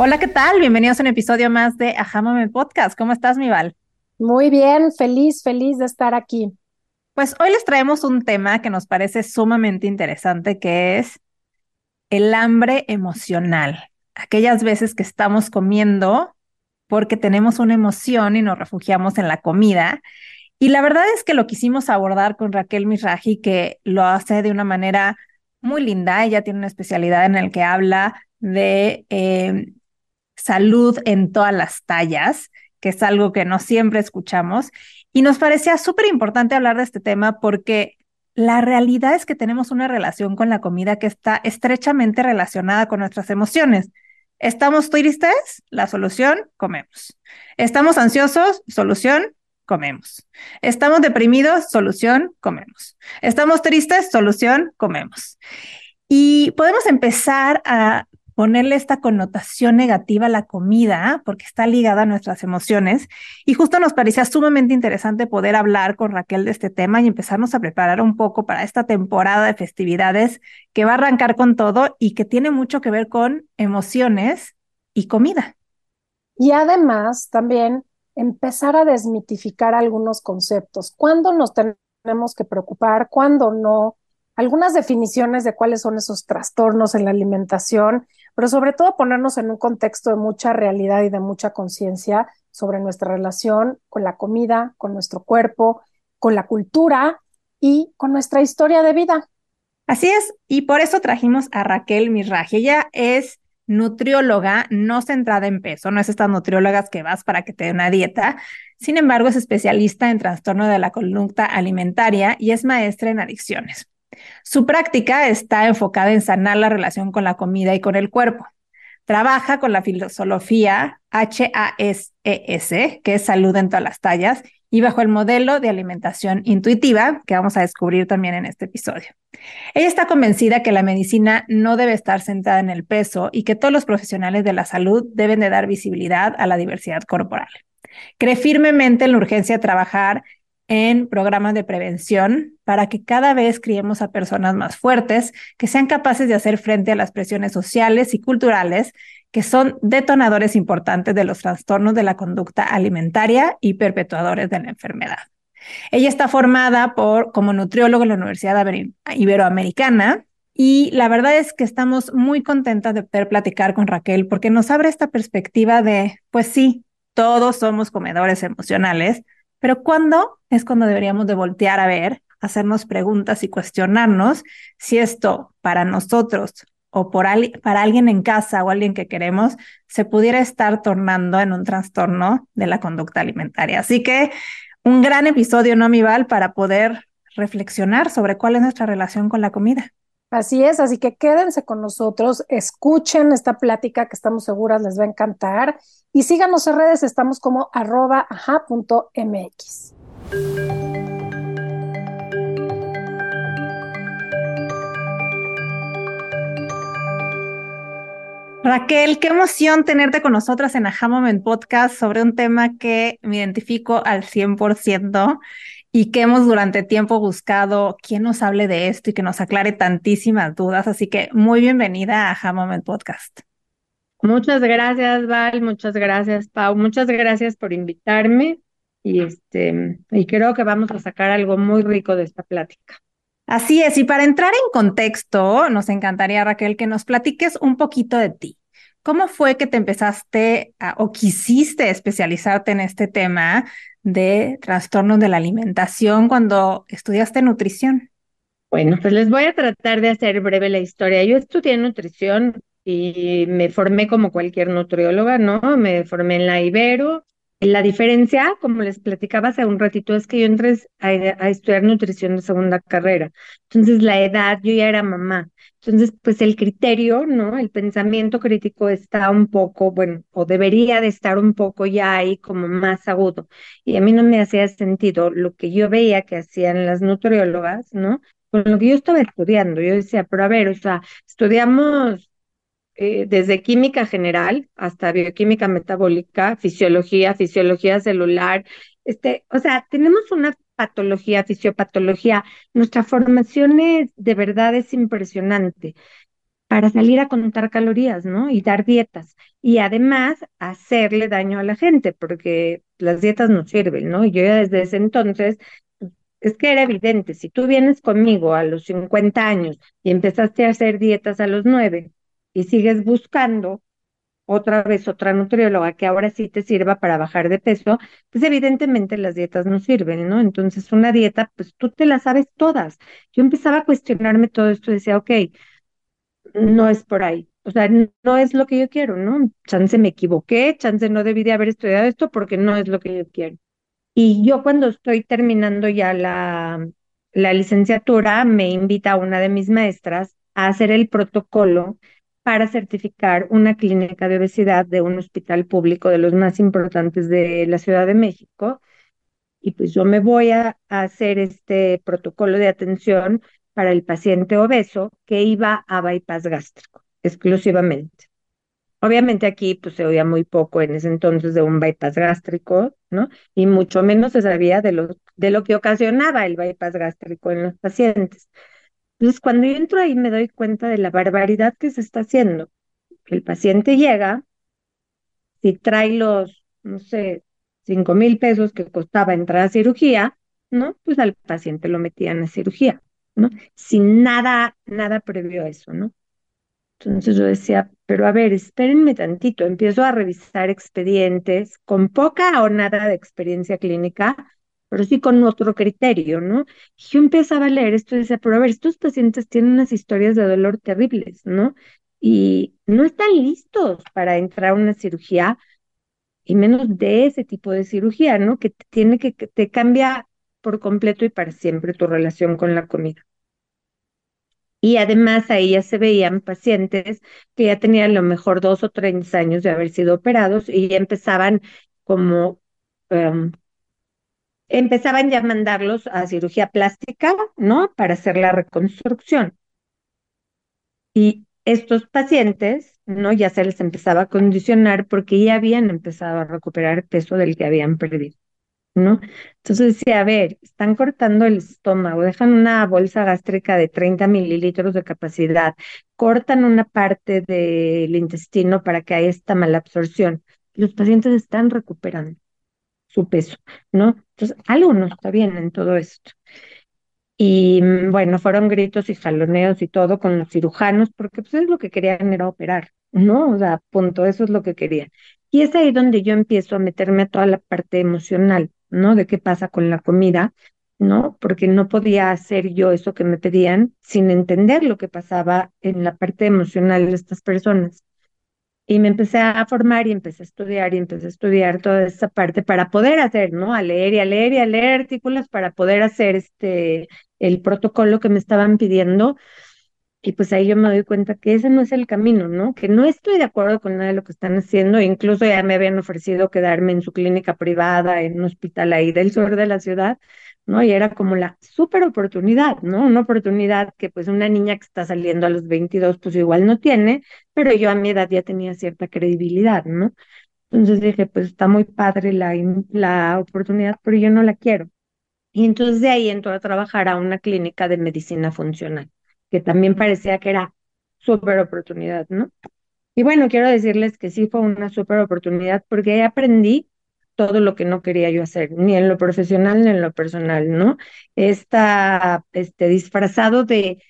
Hola, ¿qué tal? Bienvenidos a un episodio más de Ajá Moment Podcast. ¿Cómo estás, mi Val? Muy bien, feliz, feliz de estar aquí. Pues hoy les traemos un tema que nos parece sumamente interesante, que es el hambre emocional. Aquellas veces que estamos comiendo porque tenemos una emoción y nos refugiamos en la comida. Y la verdad es que lo quisimos abordar con Raquel Misraji, que lo hace de una manera muy linda. Ella tiene una especialidad en el que habla de eh, salud en todas las tallas, que es algo que no siempre escuchamos. Y nos parecía súper importante hablar de este tema porque la realidad es que tenemos una relación con la comida que está estrechamente relacionada con nuestras emociones. ¿Estamos tristes? La solución, comemos. ¿Estamos ansiosos? Solución, comemos. ¿Estamos deprimidos? Solución, comemos. ¿Estamos tristes? Solución, comemos. Y podemos empezar a ponerle esta connotación negativa a la comida, porque está ligada a nuestras emociones. Y justo nos parecía sumamente interesante poder hablar con Raquel de este tema y empezarnos a preparar un poco para esta temporada de festividades que va a arrancar con todo y que tiene mucho que ver con emociones y comida. Y además también empezar a desmitificar algunos conceptos. ¿Cuándo nos tenemos que preocupar? ¿Cuándo no? Algunas definiciones de cuáles son esos trastornos en la alimentación pero sobre todo ponernos en un contexto de mucha realidad y de mucha conciencia sobre nuestra relación con la comida, con nuestro cuerpo, con la cultura y con nuestra historia de vida. Así es, y por eso trajimos a Raquel Mirraje. Ella es nutrióloga no centrada en peso, no es estas nutriólogas que vas para que te dé una dieta. Sin embargo, es especialista en trastorno de la conducta alimentaria y es maestra en adicciones. Su práctica está enfocada en sanar la relación con la comida y con el cuerpo. Trabaja con la filosofía HASES, e que es salud en todas las tallas, y bajo el modelo de alimentación intuitiva, que vamos a descubrir también en este episodio. Ella está convencida que la medicina no debe estar centrada en el peso y que todos los profesionales de la salud deben de dar visibilidad a la diversidad corporal. Cree firmemente en la urgencia de trabajar en programas de prevención para que cada vez criemos a personas más fuertes, que sean capaces de hacer frente a las presiones sociales y culturales que son detonadores importantes de los trastornos de la conducta alimentaria y perpetuadores de la enfermedad. Ella está formada por, como nutriólogo en la Universidad Iberoamericana y la verdad es que estamos muy contentas de poder platicar con Raquel porque nos abre esta perspectiva de, pues sí, todos somos comedores emocionales, pero ¿cuándo es cuando deberíamos de voltear a ver, hacernos preguntas y cuestionarnos si esto para nosotros o por para alguien en casa o alguien que queremos se pudiera estar tornando en un trastorno de la conducta alimentaria? Así que un gran episodio, ¿no, Mival? Para poder reflexionar sobre cuál es nuestra relación con la comida. Así es, así que quédense con nosotros, escuchen esta plática que estamos seguras les va a encantar y síganos en redes, estamos como arroba aja.mx. Raquel, qué emoción tenerte con nosotras en Aja Moment Podcast sobre un tema que me identifico al 100% y que hemos durante tiempo buscado quién nos hable de esto y que nos aclare tantísimas dudas. Así que muy bienvenida a Aha Moment Podcast. Muchas gracias, Val, muchas gracias, Pau, muchas gracias por invitarme y este y creo que vamos a sacar algo muy rico de esta plática. Así es, y para entrar en contexto, nos encantaría, Raquel, que nos platiques un poquito de ti. ¿Cómo fue que te empezaste o quisiste especializarte en este tema de trastornos de la alimentación cuando estudiaste nutrición? Bueno, pues les voy a tratar de hacer breve la historia. Yo estudié nutrición y me formé como cualquier nutrióloga, ¿no? Me formé en la Ibero La diferencia, como les platicaba hace un ratito, es que yo entré a, estudiar nutrición de segunda carrera. Entonces, la edad, yo ya era mamá. Entonces, pues el criterio, ¿no? El pensamiento crítico está un poco, bueno, o debería de estar un poco ya ahí como más agudo. Y a mí no me hacía sentido lo que yo veía que hacían las nutriólogas, ¿no? Con lo que yo estaba estudiando. Yo decía, pero a ver, o sea, estudiamos eh, desde química general hasta bioquímica metabólica, fisiología, fisiología celular, este, o sea, tenemos una patología, fisiopatología. Nuestra formación es, de verdad es impresionante para salir a contar calorías, ¿no? Y dar dietas. Y además hacerle daño a la gente, porque las dietas no sirven, ¿no? Yo ya desde ese entonces, es que era evidente, si tú vienes conmigo a los 50 años y empezaste a hacer dietas a los 9, y sigues buscando otra vez otra nutrióloga que ahora sí te sirva para bajar de peso, pues evidentemente las dietas no sirven, ¿no? Entonces una dieta, pues tú te la sabes todas. Yo empezaba a cuestionarme todo esto y decía, ok, no es por ahí. O sea, no es lo que yo quiero, ¿no? Chance me equivoqué, chance no debí de haber estudiado esto porque no es lo que yo quiero. Y yo cuando estoy terminando ya la, la licenciatura, me invita una de mis maestras a hacer el protocolo para certificar una clínica de obesidad de un hospital público de los más importantes de la Ciudad de México. Y pues yo me voy a, hacer este protocolo de atención para el paciente obeso que iba a bypass gástrico exclusivamente. Obviamente aquí pues se oía muy poco en ese entonces de un bypass gástrico, ¿no? Y mucho menos se sabía de lo, de lo que ocasionaba el bypass gástrico en los pacientes. Entonces, cuando yo entro ahí me doy cuenta de la barbaridad que se está haciendo. El paciente llega, si trae los, no sé, cinco mil pesos que costaba entrar a cirugía, ¿no? Pues al paciente lo metían a cirugía, ¿no? Sin nada, nada previo a eso, ¿no? Entonces yo decía, pero a ver, espérenme tantito, empiezo a revisar expedientes con poca o nada de experiencia clínica pero sí con otro criterio, ¿no? Yo empezaba a leer esto y decía, pero a ver, estos pacientes tienen unas historias de dolor terribles, ¿no? Y no están listos para entrar a una cirugía, y menos de ese tipo de cirugía, ¿no? Que tiene que, que te cambia por completo y para siempre tu relación con la comida. Y además ahí ya se veían pacientes que ya tenían a lo mejor dos o tres años de haber sido operados y ya empezaban como um, empezaban ya a mandarlos a cirugía plástica, ¿no? Para hacer la reconstrucción. Y estos pacientes, ¿no? Ya se les empezaba a condicionar porque ya habían empezado a recuperar peso del que habían perdido, ¿no? Entonces decía, a ver, están cortando el estómago, dejan una bolsa gástrica de 30 mililitros de capacidad, cortan una parte del intestino para que haya esta mala absorción. Los pacientes están recuperando su peso, ¿no? Entonces, algo no está bien en todo esto. Y mm, bueno, fueron gritos y jaloneos y todo con los cirujanos, porque pues es lo que querían era operar, ¿no? O sea, punto, eso es lo que querían. Y es ahí donde yo empiezo a meterme a toda la parte emocional, ¿no? De qué pasa con la comida, ¿no? Porque no podía hacer yo eso que me pedían sin entender lo que pasaba en la parte emocional de estas personas. Y me empecé a formar y empecé a estudiar y empecé a estudiar toda esa parte para poder hacer, ¿no? A leer y a leer y a leer artículos para poder hacer este, el protocolo que me estaban pidiendo. Y pues ahí yo me doy cuenta que ese no es el camino, ¿no? Que no estoy de acuerdo con nada de lo que están haciendo. Incluso ya me habían ofrecido quedarme en su clínica privada, en un hospital ahí del sur de la ciudad, ¿no? Y era como la súper oportunidad, ¿no? Una oportunidad que pues una niña que está saliendo a los 22 pues igual no tiene, pero yo a mi edad ya tenía cierta credibilidad, ¿no? Entonces dije, pues está muy padre la, la oportunidad, pero yo no la quiero. Y entonces de ahí entró a trabajar a una clínica de medicina funcional, que también parecía que era súper oportunidad, ¿no? Y bueno, quiero decirles que sí fue una súper oportunidad porque ahí aprendí todo lo que no quería yo hacer, ni en lo profesional ni en lo personal, ¿no? Está este, disfrazado de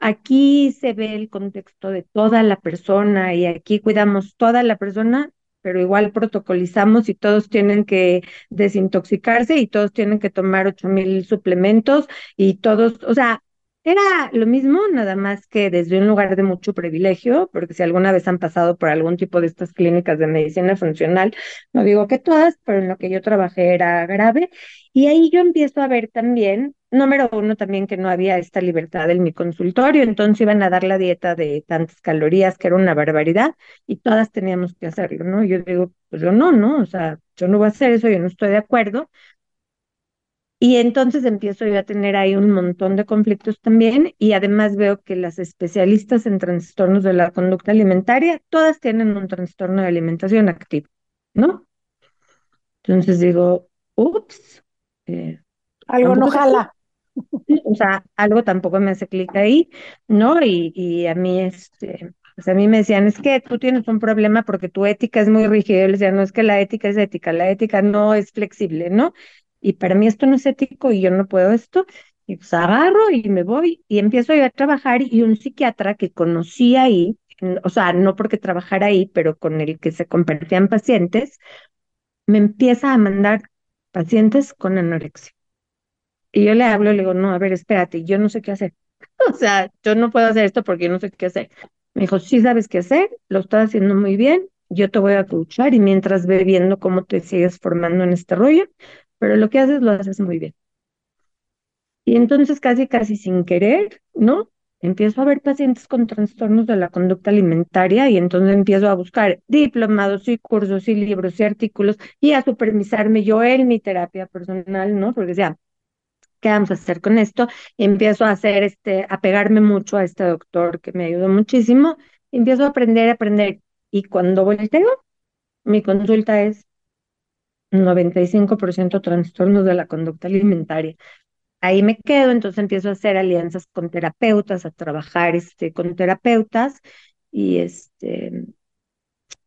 aquí se ve el contexto de toda la persona y aquí cuidamos toda la persona, pero igual protocolizamos y todos tienen que desintoxicarse y todos tienen que tomar ocho mil suplementos y todos, o sea, Era lo mismo, nada más que desde un lugar de mucho privilegio, porque si alguna vez han pasado por algún tipo de estas clínicas de medicina funcional, no digo que todas, pero en lo que yo trabajé era grave. Y ahí yo empiezo a ver también, número uno, también que no había esta libertad en mi consultorio, entonces iban a dar la dieta de tantas calorías, que era una barbaridad, y todas teníamos que hacerlo, ¿no? Yo digo, pues yo no, ¿no? O sea, yo no voy a hacer eso, yo no estoy de acuerdo. Y entonces empiezo yo a tener ahí un montón de conflictos también y además veo que las especialistas en trastornos de la conducta alimentaria, todas tienen un trastorno de alimentación activo, ¿no? Entonces digo, ups. Eh, algo no jala. O sea, algo tampoco me hace clic ahí, ¿no? Y, y a mí, este, pues a mí me decían, es que tú tienes un problema porque tu ética es muy rígida. Yo les decía, no es que la ética es ética, la ética no es flexible, ¿no? Y para mí esto no es ético y yo no puedo esto, y pues agarro y me voy y empiezo a a trabajar y un psiquiatra que conocí ahí, o sea, no porque trabajara ahí, pero con el que se convertían pacientes, me empieza a mandar pacientes con anorexia. Y yo le hablo le digo, no, a ver, espérate, yo no sé qué hacer. O sea, yo no puedo hacer esto porque yo no sé qué hacer. Me dijo, sí sabes qué hacer, lo estás haciendo muy bien, yo te voy a escuchar y mientras ve viendo cómo te sigues formando en este rollo, pero lo que haces lo haces muy bien. Y entonces casi, casi sin querer, ¿no? Empiezo a ver pacientes con trastornos de la conducta alimentaria y entonces empiezo a buscar diplomados y cursos y libros y artículos y a supervisarme yo en mi terapia personal, ¿no? Porque ya, ¿qué vamos a hacer con esto? Y empiezo a hacer este, a pegarme mucho a este doctor que me ayudó muchísimo. empiezo a aprender, a aprender. Y cuando volteo, mi consulta es 95% trastornos de la conducta alimentaria. Ahí me quedo, entonces empiezo a hacer alianzas con terapeutas, a trabajar este, con terapeutas y este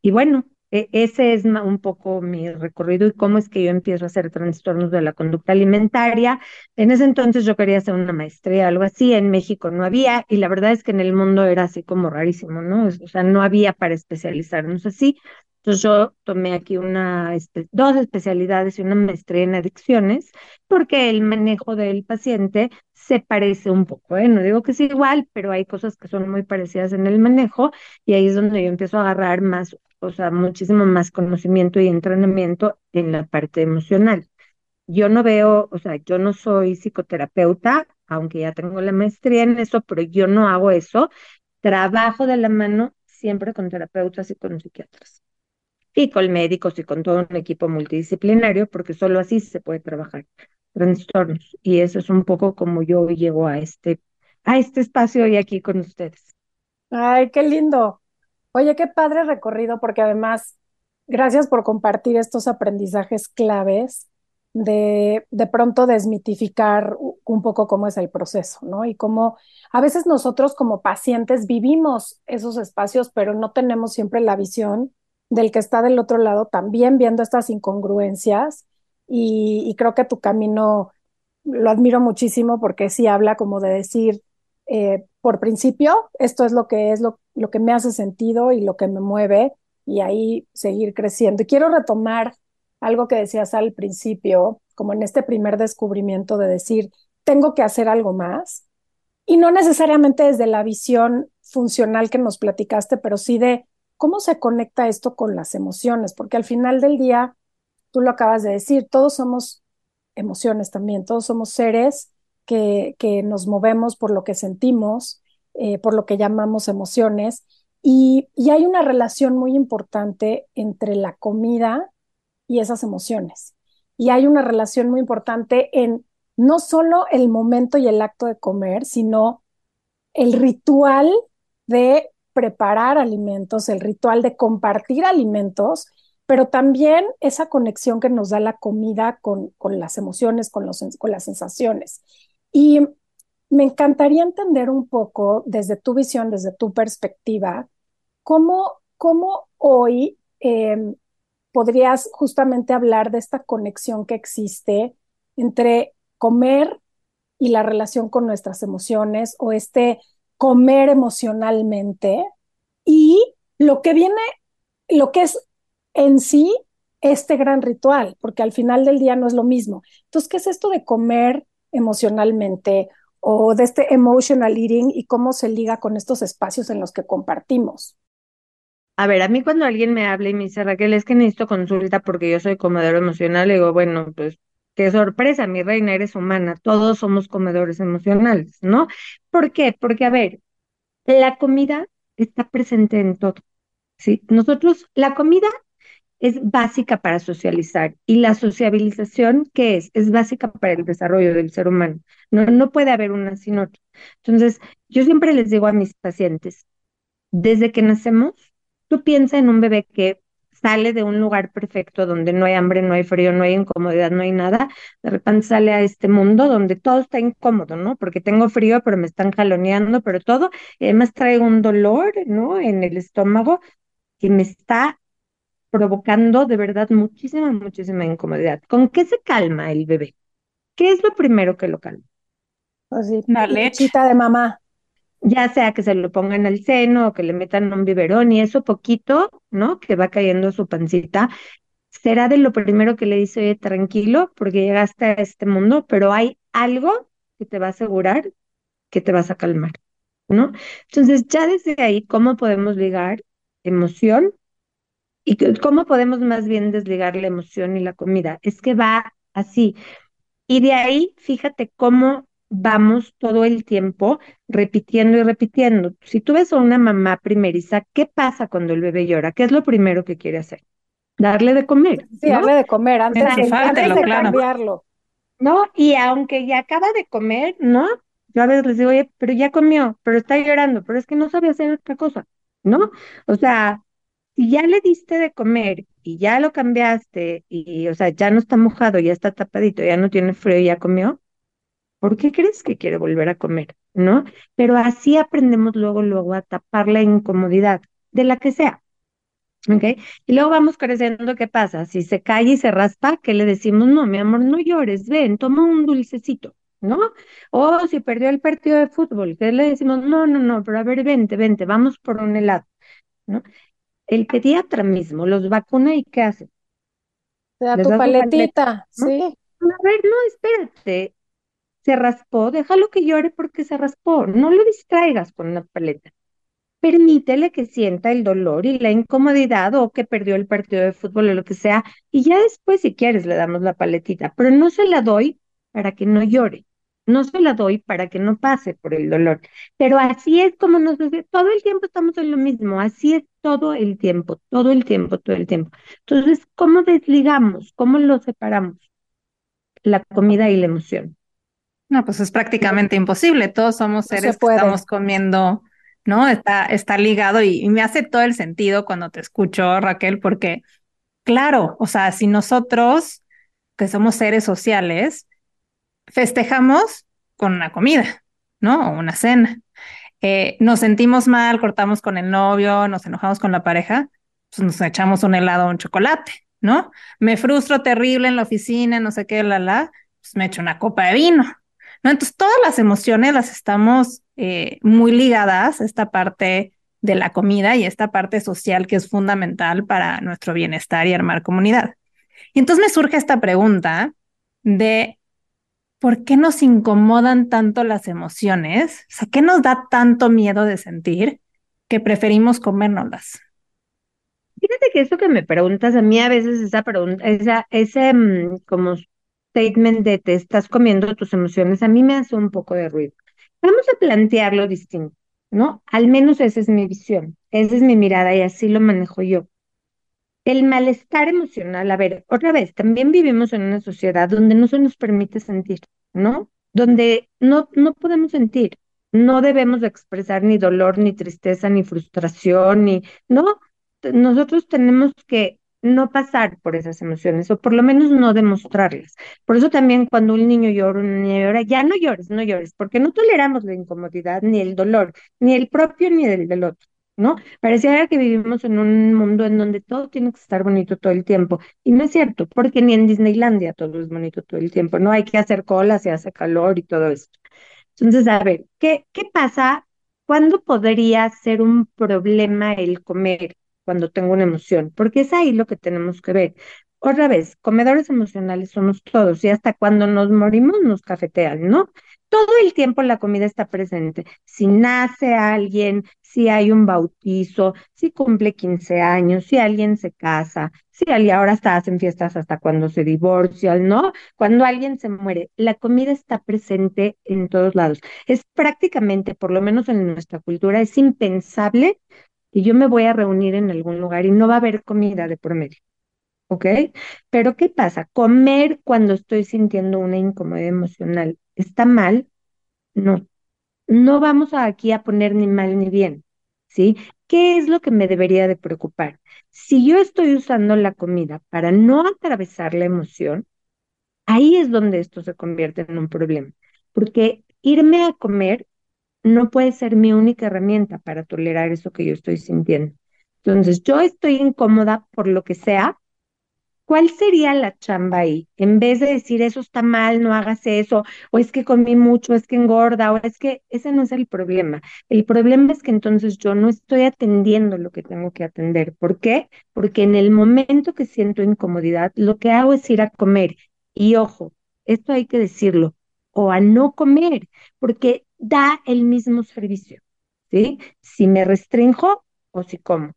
y bueno, e, ese es un poco mi recorrido y cómo es que yo empiezo a hacer trastornos de la conducta alimentaria. En ese entonces yo quería hacer una maestría, algo así, en México no había y la verdad es que en el mundo era así como rarísimo, ¿no? O sea, no había para especializarnos así. Entonces yo tomé aquí una, dos especialidades y una maestría en adicciones, porque el manejo del paciente se parece un poco, ¿eh? No digo que es igual, pero hay cosas que son muy parecidas en el manejo y ahí es donde yo empiezo a agarrar más, o sea, muchísimo más conocimiento y entrenamiento en la parte emocional. Yo no veo, o sea, yo no soy psicoterapeuta, aunque ya tengo la maestría en eso, pero yo no hago eso. Trabajo de la mano siempre con terapeutas y con psiquiatras y con médicos y con todo un equipo multidisciplinario, porque solo así se puede trabajar trastornos. Y eso es un poco como yo llego a este, a este espacio y aquí con ustedes. Ay, qué lindo. Oye, qué padre recorrido, porque además, gracias por compartir estos aprendizajes claves de de pronto desmitificar un poco cómo es el proceso, ¿no? Y cómo a veces nosotros como pacientes vivimos esos espacios, pero no tenemos siempre la visión del que está del otro lado también viendo estas incongruencias y, creo que tu camino lo admiro muchísimo porque sí habla como de decir, eh, por principio, esto es lo que es lo, lo que me hace sentido y lo que me mueve y ahí seguir creciendo. Y quiero retomar algo que decías al principio, como en este primer descubrimiento de decir, tengo que hacer algo más. Y no necesariamente desde la visión funcional que nos platicaste, pero sí de ¿Cómo se conecta esto con las emociones? Porque al final del día, tú lo acabas de decir, todos somos emociones también, todos somos seres que, que nos movemos por lo que sentimos, eh, por lo que llamamos emociones, y, y hay una relación muy importante entre la comida y esas emociones. Y hay una relación muy importante en no solo el momento y el acto de comer, sino el ritual de preparar alimentos, el ritual de compartir alimentos, pero también esa conexión que nos da la comida con, con las emociones, con, los, con las sensaciones. Y me encantaría entender un poco desde tu visión, desde tu perspectiva, cómo, cómo hoy em, podrías justamente hablar de esta conexión que existe entre comer y la relación con nuestras emociones o este comer emocionalmente y lo que viene, lo que es en sí este gran ritual, porque al final del día no es lo mismo. Entonces, ¿qué es esto de comer emocionalmente o de este emotional eating y cómo se liga con estos espacios en los que compartimos. A ver, a mí cuando alguien me habla y me dice, Raquel, es que necesito consulta porque yo soy comedor emocional, digo, bueno, pues qué sorpresa, mi reina, eres humana, todos somos comedores emocionales, ¿no? ¿Por qué? Porque, a ver, la comida está presente en todo, ¿sí? Nosotros, la comida es básica para socializar y la sociabilización, ¿qué es? Es básica para el desarrollo del ser humano. No, no puede haber una sin otra. Entonces, yo siempre les digo a mis pacientes, desde que nacemos, Tú piensa en un bebé que sale de un lugar perfecto donde no hay hambre, no hay frío, no hay incomodidad, no hay nada, de repente sale a este mundo donde todo está incómodo, ¿no? Porque tengo frío, pero me están jaloneando, pero todo, y además traigo un dolor, ¿no? En el estómago que me está provocando de verdad muchísima, muchísima incomodidad. ¿Con qué se calma el bebé? ¿Qué es lo primero que lo calma? Pues sí, la lechita de mamá ya sea que se lo pongan al seno o que le metan un biberón y eso poquito, ¿no? Que va cayendo su pancita, será de lo primero que le dice, oye, tranquilo, porque llegaste a este mundo, pero hay algo que te va a asegurar que te vas a calmar, ¿no? Entonces, ya desde ahí, ¿cómo podemos ligar emoción? ¿Y cómo podemos más bien desligar la emoción y la comida? Es que va así. Y de ahí, fíjate cómo vamos todo el tiempo repitiendo y repitiendo. Si tú ves a una mamá primeriza, ¿qué pasa cuando el bebé llora? ¿Qué es lo primero que quiere hacer? Darle de comer. Sí, darle de comer antes, de, cambiarlo. ¿No? Y aunque ya acaba de comer, ¿no? Yo a veces les digo, oye, pero ya comió, pero está llorando, pero es que no sabe hacer otra cosa, ¿no? O sea, si ya le diste de comer y ya lo cambiaste y, o sea, ya no está mojado, ya está tapadito, ya no tiene frío, ya comió, ¿Por qué crees que quiere volver a comer? ¿No? Pero así aprendemos luego, luego a tapar la incomodidad de la que sea. ¿Ok? Y luego vamos creciendo, ¿qué pasa? Si se cae y se raspa, ¿qué le decimos? No, mi amor, no llores, ven, toma un dulcecito, ¿no? O si perdió el partido de fútbol, ¿qué le decimos? No, no, no, pero a ver, vente, vente, vamos por un helado, ¿no? El pediatra mismo los vacuna y ¿qué hace? Te da tu paletita, sí. A ver, no, espérate, se raspó, déjalo que llore porque se raspó, no lo distraigas con una paleta. Permítele que sienta el dolor y la incomodidad o que perdió el partido de fútbol o lo que sea, y ya después, si quieres, le damos la paletita, pero no se la doy para que no llore, no se la doy para que no pase por el dolor. Pero así es como nos dice, todo el tiempo estamos en lo mismo, así es todo el tiempo, todo el tiempo, todo el tiempo. Entonces, ¿cómo desligamos? ¿Cómo lo separamos? La comida y la emoción. No, pues es prácticamente imposible. Todos somos seres que estamos comiendo, ¿no? Está, está ligado y, me hace todo el sentido cuando te escucho, Raquel, porque, claro, o sea, si nosotros, que somos seres sociales, festejamos con una comida, ¿no? O una cena. Eh, nos sentimos mal, cortamos con el novio, nos enojamos con la pareja, pues nos echamos un helado o un chocolate, ¿no? Me frustro terrible en la oficina, no sé qué, la, la, pues me echo una copa de vino, entonces, todas las emociones las estamos eh, muy ligadas a esta parte de la comida y esta parte social que es fundamental para nuestro bienestar y armar comunidad. Y entonces me surge esta pregunta de ¿por qué nos incomodan tanto las emociones? O sea, ¿qué nos da tanto miedo de sentir que preferimos comérnoslas? Fíjate que eso que me preguntas, a mí a veces esa pregunta, esa, ese mm, como statement de te estás comiendo tus emociones, a mí me hace un poco de ruido. Vamos a plantearlo distinto, ¿no? Al menos esa es mi visión, esa es mi mirada y así lo manejo yo. El malestar emocional, a ver, otra vez, también vivimos en una sociedad donde no se nos permite sentir, ¿no? Donde no, no podemos sentir, no debemos expresar ni dolor, ni tristeza, ni frustración, ni, ¿no? Nosotros tenemos que no pasar por esas emociones o por lo menos no demostrarlas. Por eso también cuando un niño llora, una niña llora, ya no llores, no llores, porque no toleramos la incomodidad ni el dolor, ni el propio ni el del otro. ¿No? Pareciera que vivimos en un mundo en donde todo tiene que estar bonito todo el tiempo. Y no es cierto, porque ni en Disneylandia todo es bonito todo el tiempo. No hay que hacer cola, se hace calor y todo esto. Entonces, a ver, ¿qué, qué pasa? ¿Cuándo podría ser un problema el comer? Cuando tengo una emoción, porque es ahí lo que tenemos que ver. Otra vez, comedores emocionales somos todos y hasta cuando nos morimos nos cafetean, ¿no? todo el tiempo la comida está presente. Si nace alguien, si hay un bautizo, si cumple 15 años, si alguien se casa, si alguien ahora está hacen fiestas hasta cuando se divorcian, ¿no? Cuando alguien se muere, la comida está presente en todos lados. Es prácticamente, por lo menos en nuestra cultura, es impensable que yo me voy a reunir en algún lugar y no va a haber comida de por medio. ¿Ok? Pero ¿qué pasa? Comer cuando estoy sintiendo una incomodidad emocional está mal, no. No vamos aquí a poner ni mal ni bien, ¿sí? ¿Qué es lo que me debería de preocupar? Si yo estoy usando la comida para no atravesar la emoción, ahí es donde esto se convierte en un problema, porque irme a comer no puede ser mi única herramienta para tolerar eso que yo estoy sintiendo. Entonces, yo estoy incómoda por lo que sea, ¿cuál sería la chamba ahí? En vez de decir eso está mal, no hagas eso, o es que comí mucho, es que engorda, o es que ese no es el problema. El problema es que entonces yo no estoy atendiendo lo que tengo que atender. ¿Por qué? Porque en el momento que siento incomodidad, lo que hago es ir a comer. Y ojo, esto hay que decirlo, o a no comer, porque da el mismo servicio. ¿Sí? Si me restrinjo o si como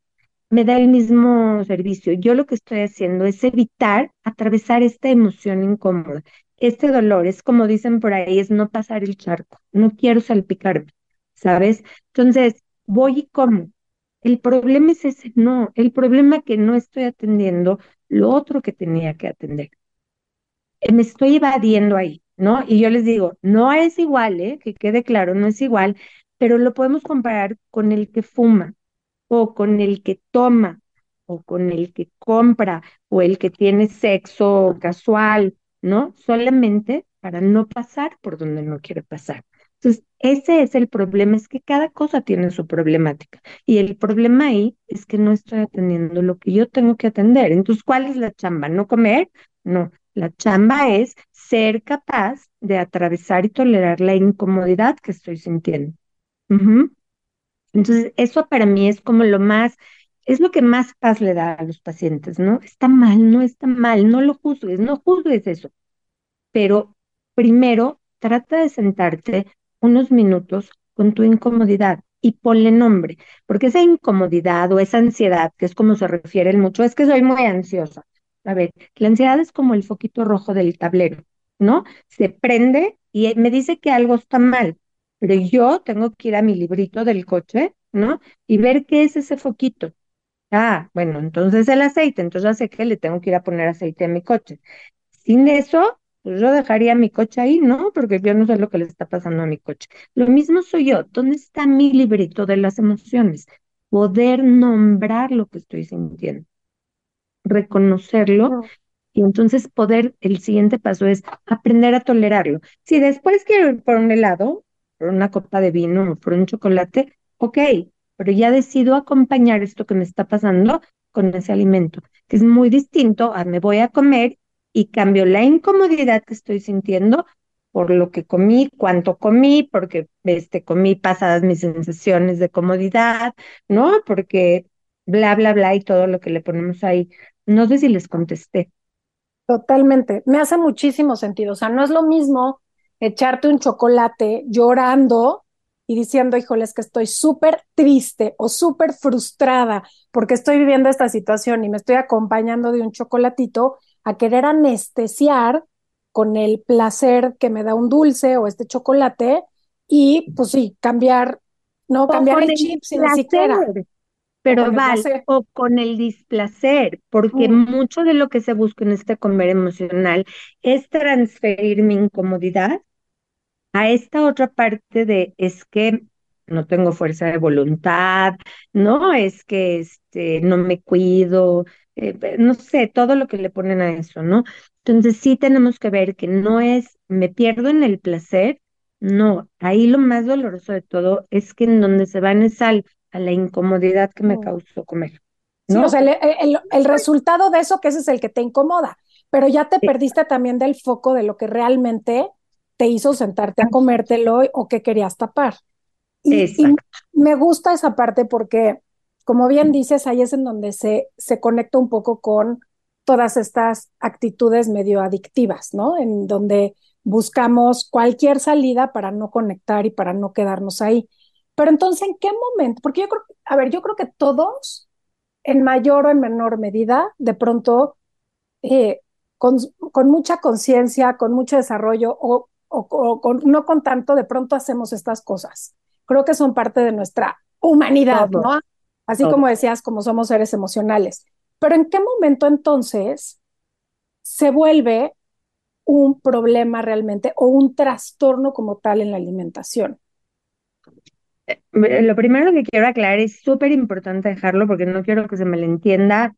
me da el mismo servicio. Yo lo que estoy haciendo es evitar atravesar esta emoción incómoda. Este dolor es como dicen por ahí, es no pasar el charco. No quiero salpicarme, ¿sabes? Entonces, voy y como. El problema es ese, no, el problema que no estoy atendiendo lo otro que tenía que atender. Me estoy evadiendo ahí, ¿no? Y yo les digo, no es igual, ¿eh? Que quede claro, no es igual, pero lo podemos comparar con el que fuma o con el que toma, o con el que compra, o el que tiene sexo casual, ¿no? Solamente para no pasar por donde no quiere pasar. Entonces, ese es el problema, es que cada cosa tiene su problemática. Y el problema ahí es que no estoy atendiendo lo que yo tengo que atender. Entonces, ¿cuál es la chamba? ¿No comer? No. La chamba es ser capaz de atravesar y tolerar la incomodidad que estoy sintiendo. Entonces, eso para mí es como lo más, es lo que más paz le da a los pacientes, ¿no? Está mal, no está mal, no lo juzgues, no juzgues eso. Pero primero, trata de sentarte unos minutos con tu incomodidad y ponle nombre, porque esa incomodidad o esa ansiedad, que es como se refiere mucho, es que soy muy ansiosa. A ver, la ansiedad es como el foquito rojo del tablero, ¿no? Se prende y me dice que algo está mal pero yo tengo que ir a mi librito del coche, ¿no? Y ver qué es ese foquito. Ah, bueno, entonces el aceite, entonces ya sé que le tengo que ir a poner aceite a mi coche. Sin eso, pues yo dejaría mi coche ahí, ¿no? Porque yo no sé lo que le está pasando a mi coche. Lo mismo soy yo. ¿Dónde está mi librito de las emociones? Poder nombrar lo que estoy sintiendo, reconocerlo y entonces poder, el siguiente paso es aprender a tolerarlo. Si después quiero ir por un helado, por una copa de vino o por un chocolate, ok, pero ya decido acompañar esto que me está pasando con ese alimento, que es muy distinto a me voy a comer y cambio la incomodidad que estoy sintiendo por lo que comí, cuánto comí, porque este, comí pasadas mis sensaciones de comodidad, ¿no? Porque bla, bla, bla y todo lo que le ponemos ahí. No sé si les contesté. Totalmente. Me hace muchísimo sentido. O sea, no es lo mismo echarte un chocolate llorando y diciendo, híjoles, que estoy súper triste o súper frustrada porque estoy viviendo esta situación y me estoy acompañando de un chocolatito, a querer anestesiar con el placer que me da un dulce o este chocolate y pues sí, cambiar, no cambiar el, chip sin siquiera. Pero vale, o con el displacer, porque mucho de lo que se busca en este comer emocional es transferir mi incomodidad a esta otra parte de es que no tengo fuerza de voluntad, no es que este, no me cuido, eh, no sé, todo lo que le ponen a eso, ¿no? Entonces sí tenemos que ver que no es, me pierdo en el placer, no, ahí lo más doloroso de todo es que en donde se van es al a la incomodidad que me causó comer. ¿no? Sí, o sea, el, resultado de eso, que ese es el que te incomoda, pero ya te perdiste también del foco de lo que realmente te hizo sentarte a comértelo o que querías tapar. Y, me gusta esa parte porque, como bien dices, ahí es en donde se, se conecta un poco con todas estas actitudes medio adictivas, ¿no? En donde buscamos cualquier salida para no conectar y para no quedarnos ahí. Pero entonces, ¿en qué momento? Porque yo creo, a ver, yo creo que todos, en mayor o en menor medida, de pronto, eh, con, con, mucha conciencia, con mucho desarrollo o, o, o con, no con tanto, de pronto hacemos estas cosas. Creo que son parte de nuestra humanidad, Todo. ¿no? Así Todo. como decías, como somos seres emocionales. Pero ¿en qué momento entonces se vuelve un problema realmente o un trastorno como tal en la alimentación? Lo primero que quiero aclarar es súper importante dejarlo porque no quiero que se me entienda.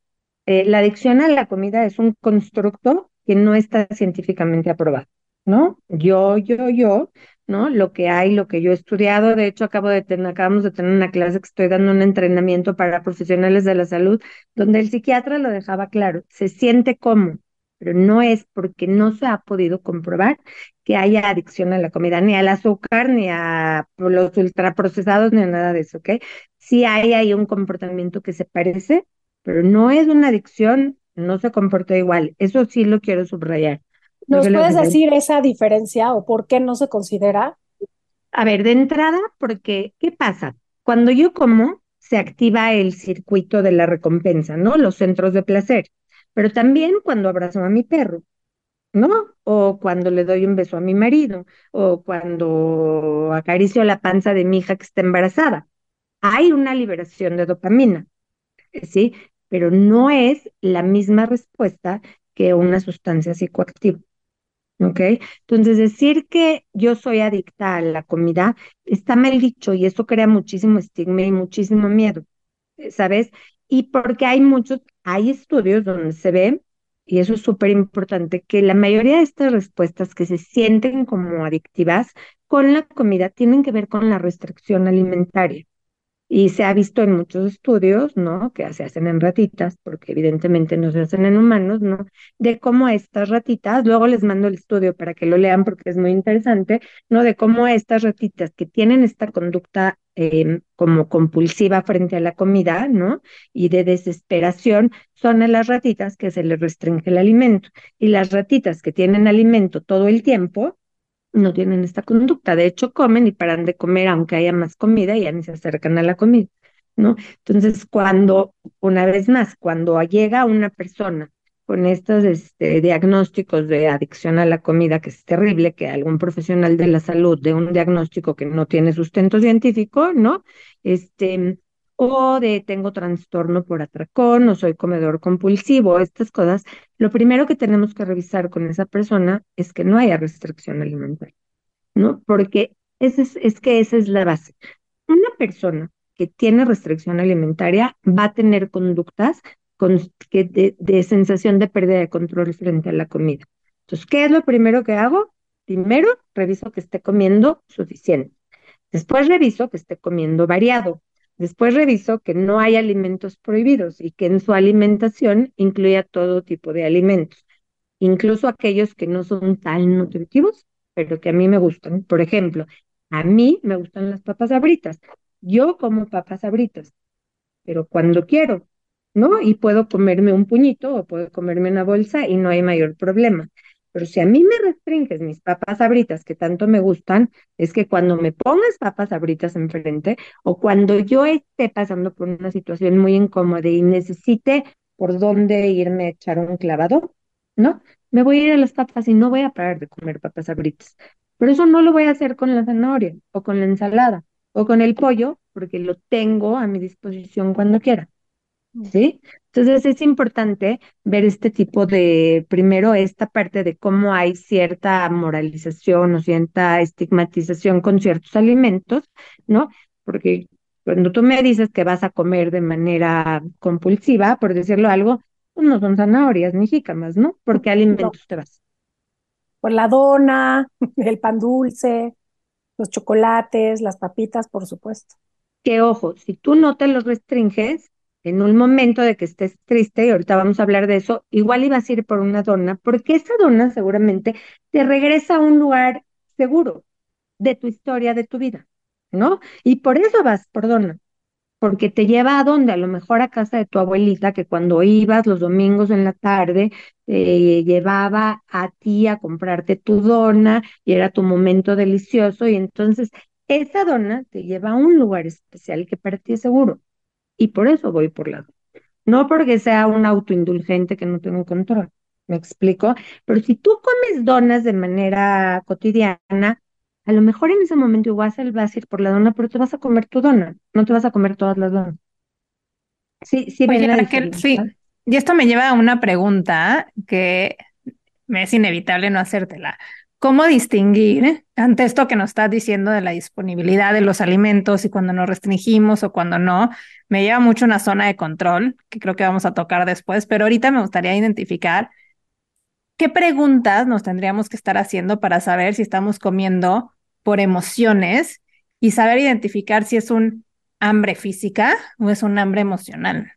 Eh, la adicción a la comida es un constructo que no está científicamente aprobado, ¿no? Yo, yo, yo, ¿no? Lo que hay, lo que yo he estudiado, de hecho acabo de tener, acabamos de tener una clase que estoy dando un entrenamiento para profesionales de la salud, donde el psiquiatra lo dejaba claro, se siente como, pero no es porque no se ha podido comprobar que haya adicción a la comida, ni al azúcar, ni a los ultraprocesados, ni a nada de eso, ¿ok? Sí hay ahí un comportamiento que se parece, pero no es una adicción, no se comporta igual. Eso sí lo quiero subrayar. ¿Nos puedes decir esa diferencia o por qué no se considera? A ver, de entrada, porque, ¿qué pasa? Cuando yo como, se activa el circuito de la recompensa, ¿no? Los centros de placer. Pero también cuando abrazo a mi perro, ¿no? O cuando le doy un beso a mi marido, o cuando acaricio la panza de mi hija que está embarazada. Hay una liberación de dopamina, ¿sí? Pero no es la misma respuesta que una sustancia psicoactiva. ¿Ok? Entonces, decir que yo soy adicta a la comida está mal dicho y eso crea muchísimo estigma y muchísimo miedo, ¿sabes? Y porque hay muchos, hay estudios donde se ve, y eso es súper importante, que la mayoría de estas respuestas que se sienten como adictivas con la comida tienen que ver con la restricción alimentaria. Y se ha visto en muchos estudios, ¿no? Que se hacen en ratitas, porque evidentemente no se hacen en humanos, ¿no? De cómo estas ratitas, luego les mando el estudio para que lo lean porque es muy interesante, ¿no? De cómo estas ratitas que tienen esta conducta eh, como compulsiva frente a la comida, ¿no? Y de desesperación, son a las ratitas que se les restringe el alimento. Y las ratitas que tienen alimento todo el tiempo, no tienen esta conducta. De hecho, comen y paran de comer aunque haya más comida y ya ni se acercan a la comida, ¿no? Entonces, cuando, una vez más, cuando llega una persona con estos este, diagnósticos de adicción a la comida, que es terrible, que algún profesional de la salud de un diagnóstico que no tiene sustento científico, ¿no? Este, o de tengo trastorno por atracón o soy comedor compulsivo, estas cosas, lo primero que tenemos que revisar con esa persona es que no haya restricción alimentaria, ¿no? Porque ese es, es que esa es la base. Una persona que tiene restricción alimentaria va a tener conductas de, de sensación de pérdida de control frente a la comida. Entonces, ¿qué es lo primero que hago? Primero, reviso que esté comiendo suficiente. Después reviso que esté comiendo variado. Después revisó que no hay alimentos prohibidos y que en su alimentación incluía todo tipo de alimentos, incluso aquellos que no son tan nutritivos, pero que a mí me gustan. Por ejemplo, a mí me gustan las papas abritas. Yo como papas abritas, pero cuando quiero, ¿no? Y puedo comerme un puñito o puedo comerme una bolsa y no hay mayor problema. Pero si a mí me restringes mis papas abritas que tanto me gustan, es que cuando me pongas papas abritas enfrente o cuando yo esté pasando por una situación muy incómoda y necesite por dónde irme a echar un clavado, ¿no? Me voy a ir a las papas y no voy a parar de comer papas abritas. Pero eso no lo voy a hacer con la zanahoria o con la ensalada o con el pollo porque lo tengo a mi disposición cuando quiera. ¿Sí? Entonces es importante ver este tipo de, primero, esta parte de cómo hay cierta moralización o cierta estigmatización con ciertos alimentos, ¿no? Porque cuando tú me dices que vas a comer de manera compulsiva, por decirlo algo, pues no son zanahorias ni jícamas, ¿no? ¿Por qué alimentos no. te vas? Por la dona, el pan dulce, los chocolates, las papitas, por supuesto. Que ojo, si tú no te los restringes, en un momento de que estés triste, y ahorita vamos a hablar de eso, igual ibas a ir por una dona, porque esa dona seguramente te regresa a un lugar seguro de tu historia, de tu vida, ¿no? Y por eso vas por dona. porque te lleva a dónde, a lo mejor a casa de tu abuelita, que cuando ibas los domingos en la tarde, te llevaba a ti a comprarte tu dona y era tu momento delicioso y entonces esa dona te lleva a un lugar especial que para ti es seguro. Y por eso voy por la dona. No porque sea un autoindulgente que no tengo control. ¿Me explico? Pero si tú comes donas de manera cotidiana, a lo mejor en ese momento igual vas a ir por la dona, pero te vas a comer tu dona, no te vas a comer todas las donas. Sí, sí, Oye, Raquel, sí. Y esto me lleva a una pregunta que me es inevitable no hacértela. ¿Cómo distinguir ante esto que nos estás diciendo de la disponibilidad de los alimentos y cuando nos restringimos o cuando no? Me lleva mucho una zona de control, que creo que vamos a tocar después, pero ahorita me gustaría identificar qué preguntas nos tendríamos que estar haciendo para saber si estamos comiendo por emociones y saber identificar si es un hambre física o es un hambre emocional.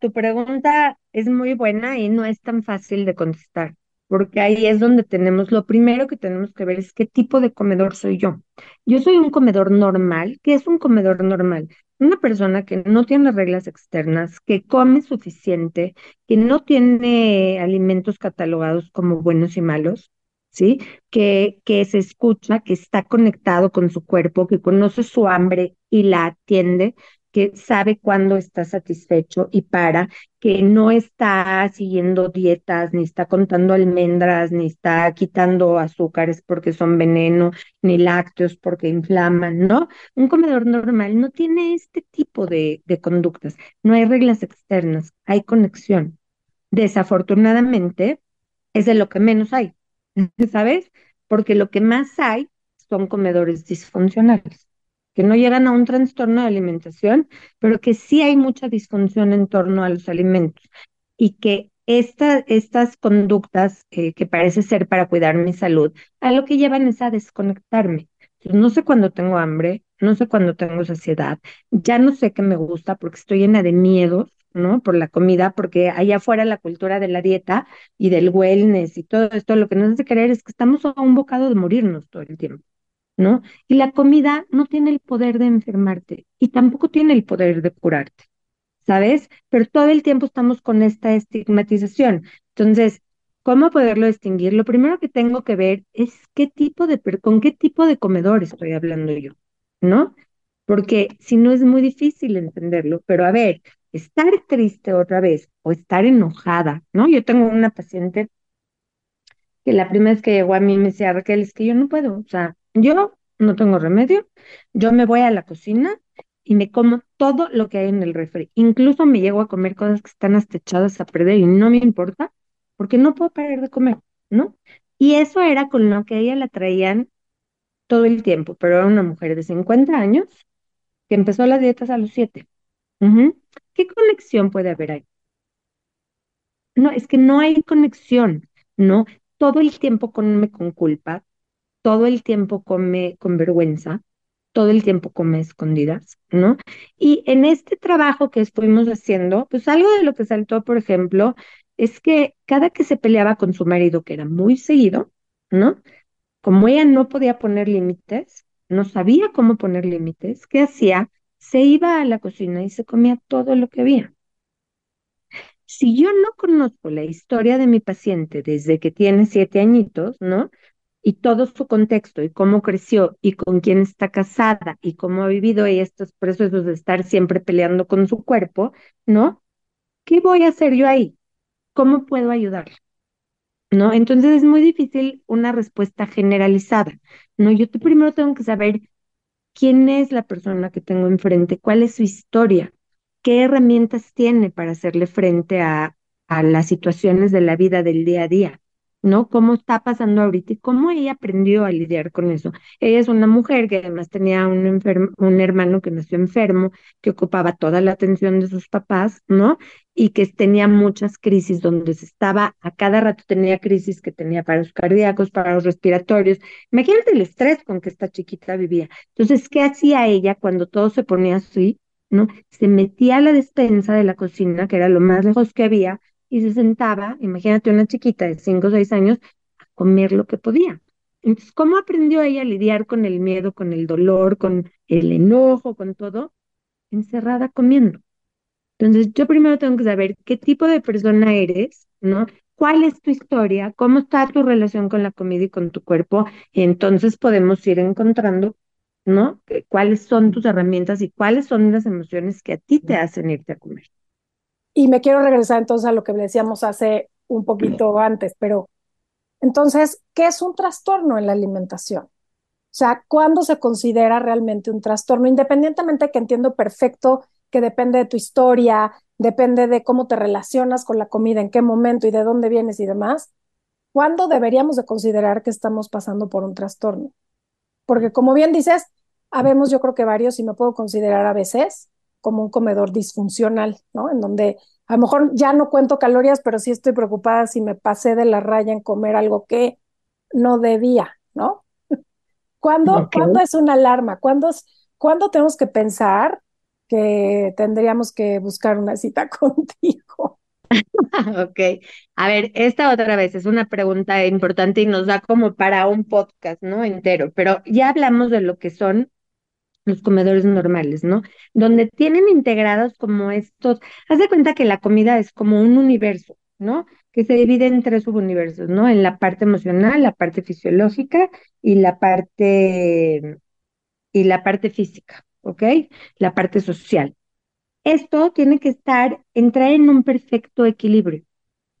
Tu pregunta es muy buena y no es tan fácil de contestar porque ahí es donde tenemos, lo primero que tenemos que ver es qué tipo de comedor soy yo. Yo soy un comedor normal. ¿Qué es un comedor normal? Una persona que no tiene reglas externas, que come suficiente, que no tiene alimentos catalogados como buenos y malos, ¿sí? Que, que se escucha, que está conectado con su cuerpo, que conoce su hambre y la atiende, que sabe cuándo está satisfecho y para, que no está siguiendo dietas, ni está contando almendras, ni está quitando azúcares porque son veneno, ni lácteos porque inflaman, ¿no? Un comedor normal no tiene este tipo de, de conductas, no hay reglas externas, hay conexión. Desafortunadamente, es de lo que menos hay, ¿sabes? Porque lo que más hay son comedores disfuncionales que no llegan a un trastorno de alimentación, pero que sí hay mucha disfunción en torno a los alimentos y que estas conductas eh, que parece ser para cuidar mi salud, a lo que llevan es a desconectarme. no sé cuándo tengo hambre, no sé cuándo tengo saciedad, ya no sé qué me gusta porque estoy llena de miedos, ¿no? Por la comida, porque allá afuera la cultura de la dieta y del wellness y todo esto, lo que nos hace creer es que estamos a un bocado de morirnos todo el tiempo. ¿No? Y la comida no tiene el poder de enfermarte y tampoco tiene el poder de curarte, ¿sabes? Pero todo el tiempo estamos con esta estigmatización. Entonces, ¿cómo poderlo distinguir? Lo primero que tengo que ver es qué tipo de, con qué tipo de comedor estoy hablando yo, ¿no? Porque si no es muy difícil entenderlo, pero a ver, estar triste otra vez o estar enojada, ¿no? Yo tengo una paciente que la primera vez que llegó a mí me decía, Raquel, es que yo no puedo, o sea, yo no tengo remedio, yo me voy a la cocina y me como todo lo que hay en el refri. Incluso me llego a comer cosas que están hasta echadas a perder y no me importa porque no puedo parar de comer, ¿no? Y eso era con lo que ella la traían todo el tiempo, pero era una mujer de 50 años que empezó las dietas a los 7. ¿Qué conexión puede haber ahí? No, es que no hay conexión, ¿no? Todo el tiempo come con culpa, todo el tiempo come con vergüenza, todo el tiempo come escondidas, ¿no? Y en este trabajo que estuvimos haciendo, pues algo de lo que saltó, por ejemplo, es que cada que se peleaba con su marido, que era muy seguido, ¿no? Como ella no podía poner límites, no sabía cómo poner límites, ¿qué hacía? Se iba a la cocina y se comía todo lo que había. Si yo no conozco la historia de mi paciente desde que tiene siete añitos, ¿no? Y todo su contexto y cómo creció y con quién está casada y cómo ha vivido ella estos procesos de estar siempre peleando con su cuerpo, ¿no? ¿Qué voy a hacer yo ahí? ¿Cómo puedo ayudarla? ¿No? Entonces es muy difícil una respuesta generalizada, ¿no? Yo primero tengo que saber quién es la persona que tengo enfrente, cuál es su historia, qué herramientas tiene para hacerle frente a, a las situaciones de la vida del día a día. ¿No? Cómo está pasando ahorita y cómo ella aprendió a lidiar con eso. Ella es una mujer que además tenía un, enfermo, un hermano que nació enfermo, que ocupaba toda la atención de sus papás, ¿no? Y que tenía muchas crisis donde se estaba, a cada rato tenía crisis que tenía para los cardíacos, para los respiratorios. Imagínate el estrés con que esta chiquita vivía. Entonces, ¿qué hacía ella cuando todo se ponía así? ¿No? Se metía a la despensa de la cocina, que era lo más lejos que había, y se sentaba, imagínate una chiquita de 5 o 6 años, a comer lo que podía. Entonces, ¿cómo aprendió ella a lidiar con el miedo, con el dolor, con el enojo, con todo? encerrada comiendo. Entonces, yo primero tengo que saber qué tipo de persona eres, ¿no? ¿Cuál es tu historia? ¿Cómo está tu relación con la comida y con tu cuerpo? Y entonces podemos ir encontrando, ¿no? ¿Cuáles son tus herramientas y cuáles son las emociones que a ti te hacen irte a comer? Y me quiero regresar entonces a lo que decíamos hace un poquito antes, pero entonces, ¿qué es un trastorno en la alimentación? O sea, ¿cuándo se considera realmente un trastorno? Independientemente que entiendo perfecto que depende de tu historia, depende de cómo te relacionas con la comida, en qué momento y de dónde vienes y demás, ¿cuándo deberíamos de considerar que estamos pasando por un trastorno? Porque como bien dices, habemos yo creo que varios y me puedo considerar a veces como un comedor disfuncional, ¿no? En donde a lo mejor ya no cuento calorías, pero sí estoy preocupada si me pasé de la raya en comer algo que no debía, ¿no? ¿Cuándo, es una alarma? ¿Cuándo, ¿Cuándo tenemos que pensar que tendríamos que buscar una cita contigo? ok, a ver, esta otra vez es una pregunta importante y nos da como para un podcast, ¿no? Entero, pero ya hablamos de lo que son los comedores normales, ¿no? Donde tienen integrados como estos, haz de cuenta que la comida es como un universo, ¿no? Que se divide en tres subuniversos, ¿no? En la parte emocional, la parte fisiológica y la parte y la parte física, ¿ok? La parte social. Esto tiene que estar, entrar en un perfecto equilibrio,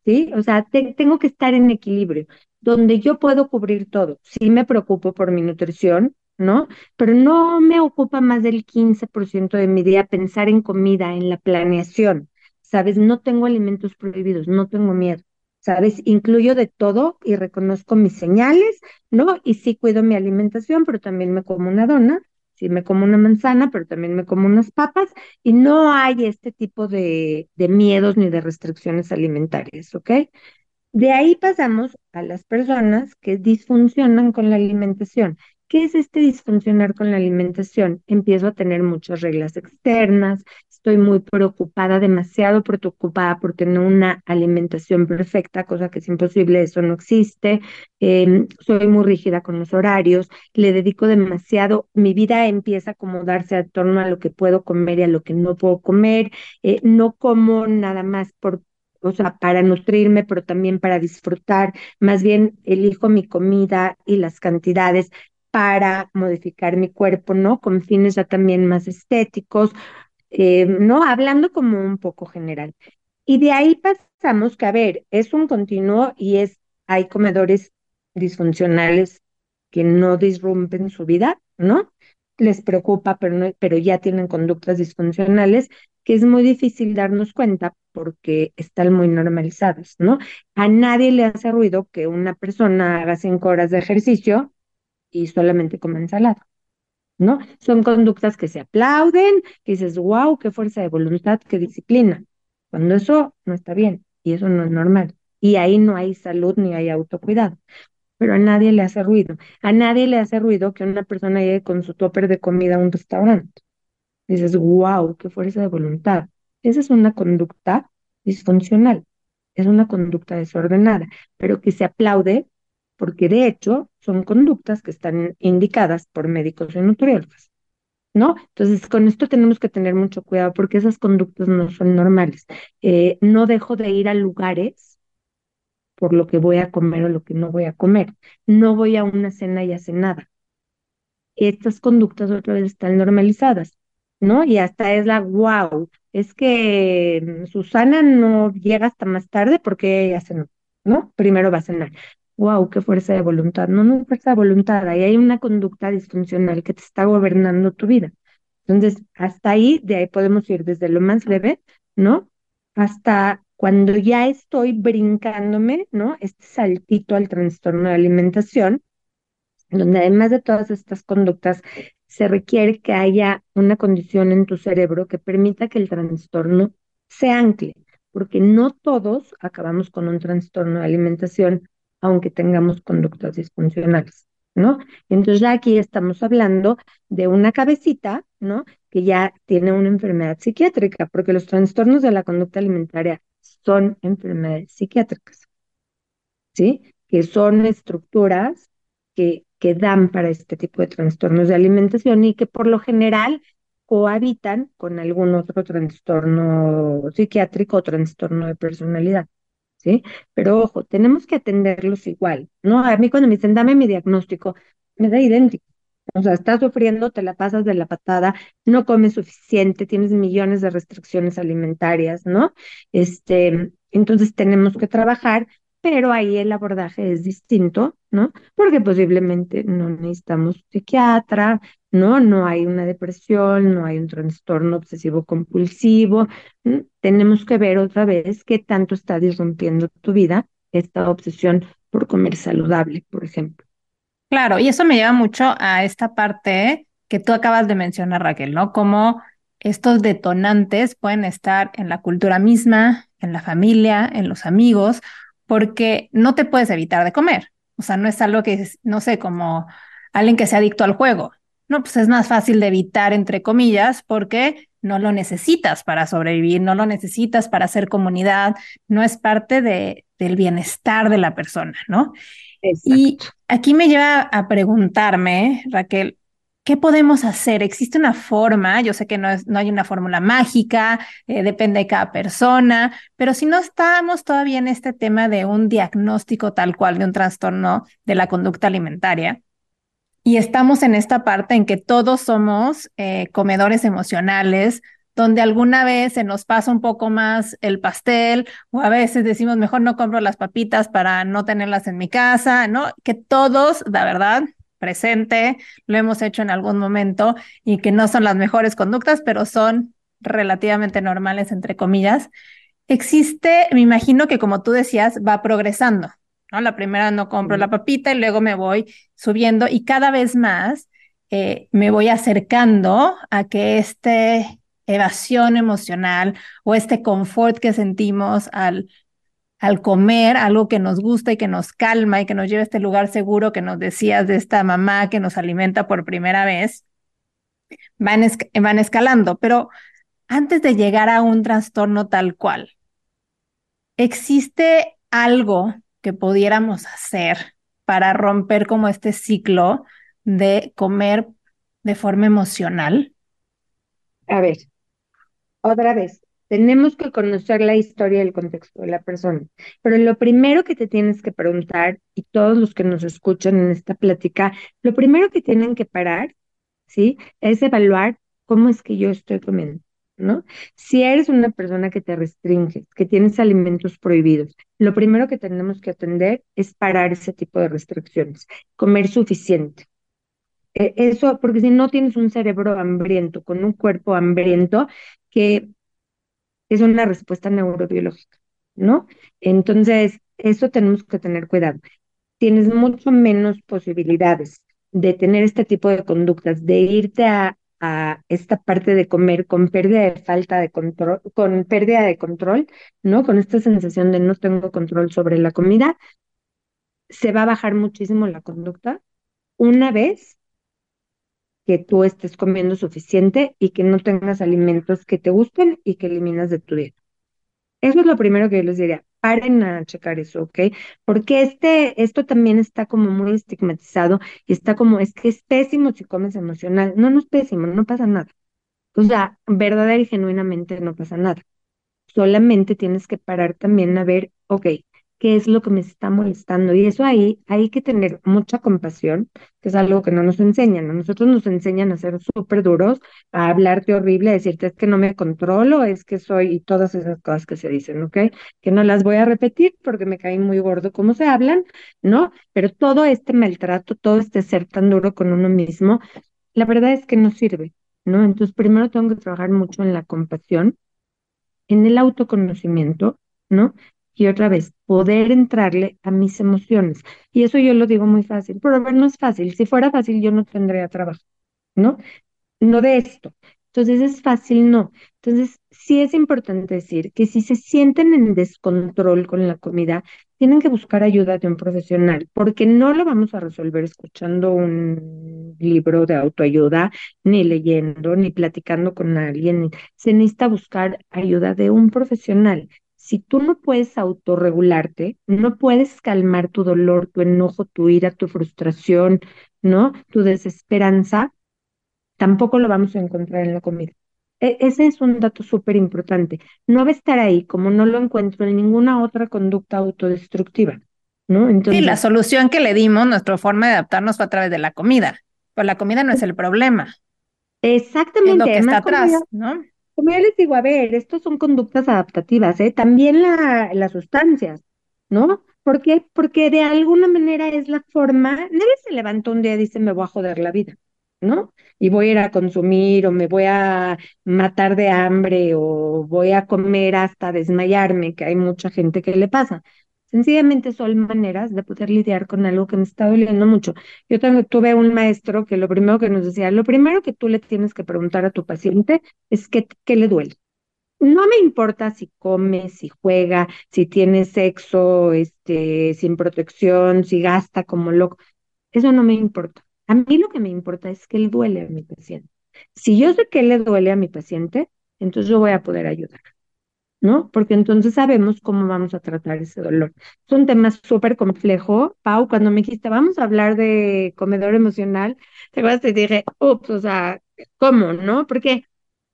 ¿sí? O sea, tengo que estar en equilibrio, donde yo puedo cubrir todo. Sí me preocupo por mi nutrición, ¿no? Pero no me ocupa más del 15% de mi día pensar en comida, en la planeación, ¿sabes? No tengo alimentos prohibidos, no tengo miedo, ¿sabes? Incluyo de todo y reconozco mis señales, ¿no? Y sí cuido mi alimentación, pero también me como una dona, sí me como una manzana, pero también me como unas papas y no hay este tipo de, de miedos ni de restricciones alimentarias, ¿ok? De ahí pasamos a las personas que disfuncionan con la alimentación ¿Qué es este disfuncionar con la alimentación? Empiezo a tener muchas reglas externas, estoy muy preocupada, demasiado preocupada por tener una alimentación perfecta, cosa que es imposible, eso no existe. Em, soy muy rígida con los horarios, le dedico demasiado, mi vida empieza a acomodarse a torno a lo que puedo comer y a lo que no puedo comer. Eh, no como nada más por o sea, para nutrirme, pero también para disfrutar. Más bien elijo mi comida y las cantidades para modificar mi cuerpo, ¿no? Con fines ya también más estéticos, eh, ¿no? Hablando como un poco general. Y de ahí pasamos que, a ver, es un continuo y es, hay comedores disfuncionales que no disrumpen su vida, ¿no? Les preocupa, pero, no, pero ya tienen conductas disfuncionales que es muy difícil darnos cuenta porque están muy normalizadas, ¿no? A nadie le hace ruido que una persona haga cinco horas de ejercicio y solamente como ensalada, ¿no? Son conductas que se aplauden, que dices, wow, qué fuerza de voluntad, qué disciplina, cuando eso no está bien y eso no es normal. Y ahí no hay salud ni hay autocuidado. Pero a nadie le hace ruido. A nadie le hace ruido que una persona llegue con su topper de comida a un restaurante. Dices, wow, qué fuerza de voluntad. Esa es una conducta disfuncional, es una conducta desordenada, pero que se aplaude porque de hecho son conductas que están indicadas por médicos y nutriólogos, ¿no? Entonces, con esto tenemos que tener mucho cuidado porque esas conductas no son normales. Eh, no dejo de ir a lugares por lo que voy a comer o lo que no voy a comer. No voy a una cena y hace nada. Estas conductas otra vez están normalizadas, ¿no? Y hasta es la wow, es que mm, Susana no llega hasta más tarde porque ella cenó, ¿no? Primero va a cenar wow, qué fuerza de voluntad. No, no fuerza de voluntad, ahí hay una conducta disfuncional que te está gobernando tu vida. Entonces, hasta ahí, de ahí podemos ir desde lo más leve, ¿no? Hasta cuando ya estoy brincándome, ¿no? Este saltito al trastorno de alimentación, donde además de todas estas conductas, se requiere que haya una condición en tu cerebro que permita que el trastorno se ancle, porque no todos acabamos con un trastorno de alimentación aunque tengamos conductas disfuncionales, ¿no? Entonces ya aquí estamos hablando de una cabecita, ¿no? Que ya tiene una enfermedad psiquiátrica, porque los trastornos de la conducta alimentaria son enfermedades psiquiátricas, ¿sí? Que son estructuras que, que dan para este tipo de trastornos de alimentación y que por lo general cohabitan con algún otro trastorno psiquiátrico o trastorno de personalidad. ¿Sí? Pero ojo, tenemos que atenderlos igual, ¿no? A mí cuando me dicen, dame mi diagnóstico, me da idéntico. O sea, estás sufriendo, te la pasas de la patada, no comes suficiente, tienes millones de restricciones alimentarias, ¿no? Este, entonces tenemos que trabajar, pero ahí el abordaje es distinto, ¿no? Porque posiblemente no necesitamos psiquiatra, ¿no? No hay una depresión, no hay un trastorno obsesivo compulsivo. Tenemos que ver otra vez qué tanto está disrumpiendo tu vida esta obsesión por comer saludable, por ejemplo. Claro, y eso me lleva mucho a esta parte que tú acabas de mencionar, Raquel, ¿no? Cómo estos detonantes pueden estar en la cultura misma, en la familia, en los amigos, porque no te puedes evitar de comer. O sea, no es algo que, es, no sé, como alguien que sea adicto al juego. No, pues es más fácil de evitar, entre comillas, porque no lo necesitas para sobrevivir, no lo necesitas para hacer comunidad, no es parte de, del bienestar de la persona, ¿no? Y aquí me lleva a preguntarme, Raquel, ¿qué podemos hacer? ¿Existe una forma? Yo sé que no, es, no hay una fórmula mágica, eh, depende de cada persona, pero si no estamos todavía en este tema de un diagnóstico tal cual de un trastorno de la conducta alimentaria, y estamos en esta parte en que todos somos eh, comedores emocionales, donde alguna vez se nos pasa un poco más el pastel o a veces decimos, mejor no compro las papitas para no tenerlas en mi casa, ¿no? Que todos, la verdad, presente, lo hemos hecho en algún momento y que no son las mejores conductas, pero son relativamente normales, entre comillas. Existe, me imagino que como tú decías, va progresando, ¿no? La primera no compro la papita y luego me voy subiendo y cada vez más eh, me voy acercando a que este evasión emocional o este confort que sentimos al, al comer algo que nos gusta y que nos calma y que nos lleva a este lugar seguro que nos decías de esta mamá que nos alimenta por primera vez, van, van escalando. Pero antes de llegar a un trastorno tal cual, ¿existe algo que pudiéramos hacer para romper como este ciclo de comer de forma emocional? A ver, otra vez, tenemos que conocer la historia y el contexto de la persona. Pero lo primero que te tienes que preguntar, y todos los que nos escuchan en esta plática, lo primero que tienen que parar, ¿sí? Es evaluar cómo es que yo estoy comiendo, ¿no? Si eres una persona que te restringes, que tienes alimentos prohibidos, lo primero que tenemos que atender es parar ese tipo de restricciones, comer suficiente. E, eso, porque si no tienes un cerebro hambriento, con un cuerpo hambriento, que es una respuesta neurobiológica, ¿no? Entonces, eso tenemos que tener cuidado. Tienes mucho menos posibilidades de tener este tipo de conductas, de irte a, a esta parte de comer con pérdida de falta de control, con pérdida de control, ¿no? Con esta sensación de no tengo control sobre la comida, se va a bajar muchísimo la conducta una vez que tú estés comiendo suficiente y que no tengas alimentos que te gusten y que eliminas de tu dieta. Eso es lo primero que yo les diría. Paren a checar eso, ¿ok? Porque este, esto también está como muy estigmatizado y está como, es que es pésimo si comes emocional. No, no es pésimo, no pasa nada. O sea, verdadera y genuinamente no pasa nada. Solamente tienes que parar también a ver, ok, qué es lo que me está molestando. Y eso ahí hay que tener mucha compasión, que es algo que no nos enseñan. A nosotros nos enseñan a ser súper duros, a hablarte horrible, a decirte es que no me controlo, es que soy, y todas esas cosas que se dicen, ¿ok? Que no las voy a repetir porque me cae muy gordo cómo se hablan, ¿no? Pero todo este maltrato, todo este ser tan duro con uno mismo, la verdad es que no sirve, ¿no? Entonces, primero tengo que trabajar mucho en la compasión, en el autoconocimiento, ¿no? Y otra vez poder entrarle a mis emociones. Y eso yo lo digo muy fácil, pero a ver, no es fácil. Si fuera fácil, yo no tendría trabajo, ¿no? No de esto. Entonces es fácil, no. Entonces sí es importante decir que si se sienten en descontrol con la comida, tienen que buscar ayuda de un profesional, porque no lo vamos a resolver escuchando un libro de autoayuda, ni leyendo, ni platicando con alguien. Se necesita buscar ayuda de un profesional si tú no puedes autorregularte, no puedes calmar tu dolor, tu enojo, tu ira, tu frustración, ¿no? Tu desesperanza, tampoco lo vamos a encontrar en la comida. E, ese es un dato súper importante. No va a estar ahí como no lo encuentro en ninguna otra conducta autodestructiva, ¿no? Entonces, sí, la solución que le dimos, nuestra forma de adaptarnos fue a través de la comida, pero la comida no es el problema. Exactamente. Es lo que está atrás, ¿no? Como ya les digo, a ver, estos son conductas adaptativas, ¿eh? También la, las sustancias, ¿no? ¿Por qué? Porque de alguna manera es la forma, nadie se levantó un día y dice, me voy a joder la vida, ¿no? Y voy a ir a consumir o me voy a matar de hambre o voy a comer hasta desmayarme, que hay mucha gente que le pasa. Sencillamente son maneras de poder lidiar con algo que me está doliendo mucho. Yo tuve un maestro que lo primero que nos decía, lo primero que tú le tienes que preguntar a tu paciente es qué, qué le duele. No me importa si come, si juega, si tiene sexo, este, sin protección, si gasta como loco. Eso no me importa. A mí lo que me importa es que le duele a mi paciente. Si yo sé que le duele a mi paciente, entonces yo voy a poder ayudar. ¿No? Porque entonces sabemos cómo vamos a tratar ese dolor. Es un tema súper complejo. Pau, cuando me dijiste, vamos a hablar de comedor emocional, te acuerdas, y dije, ups, o sea, ¿cómo, no? Porque,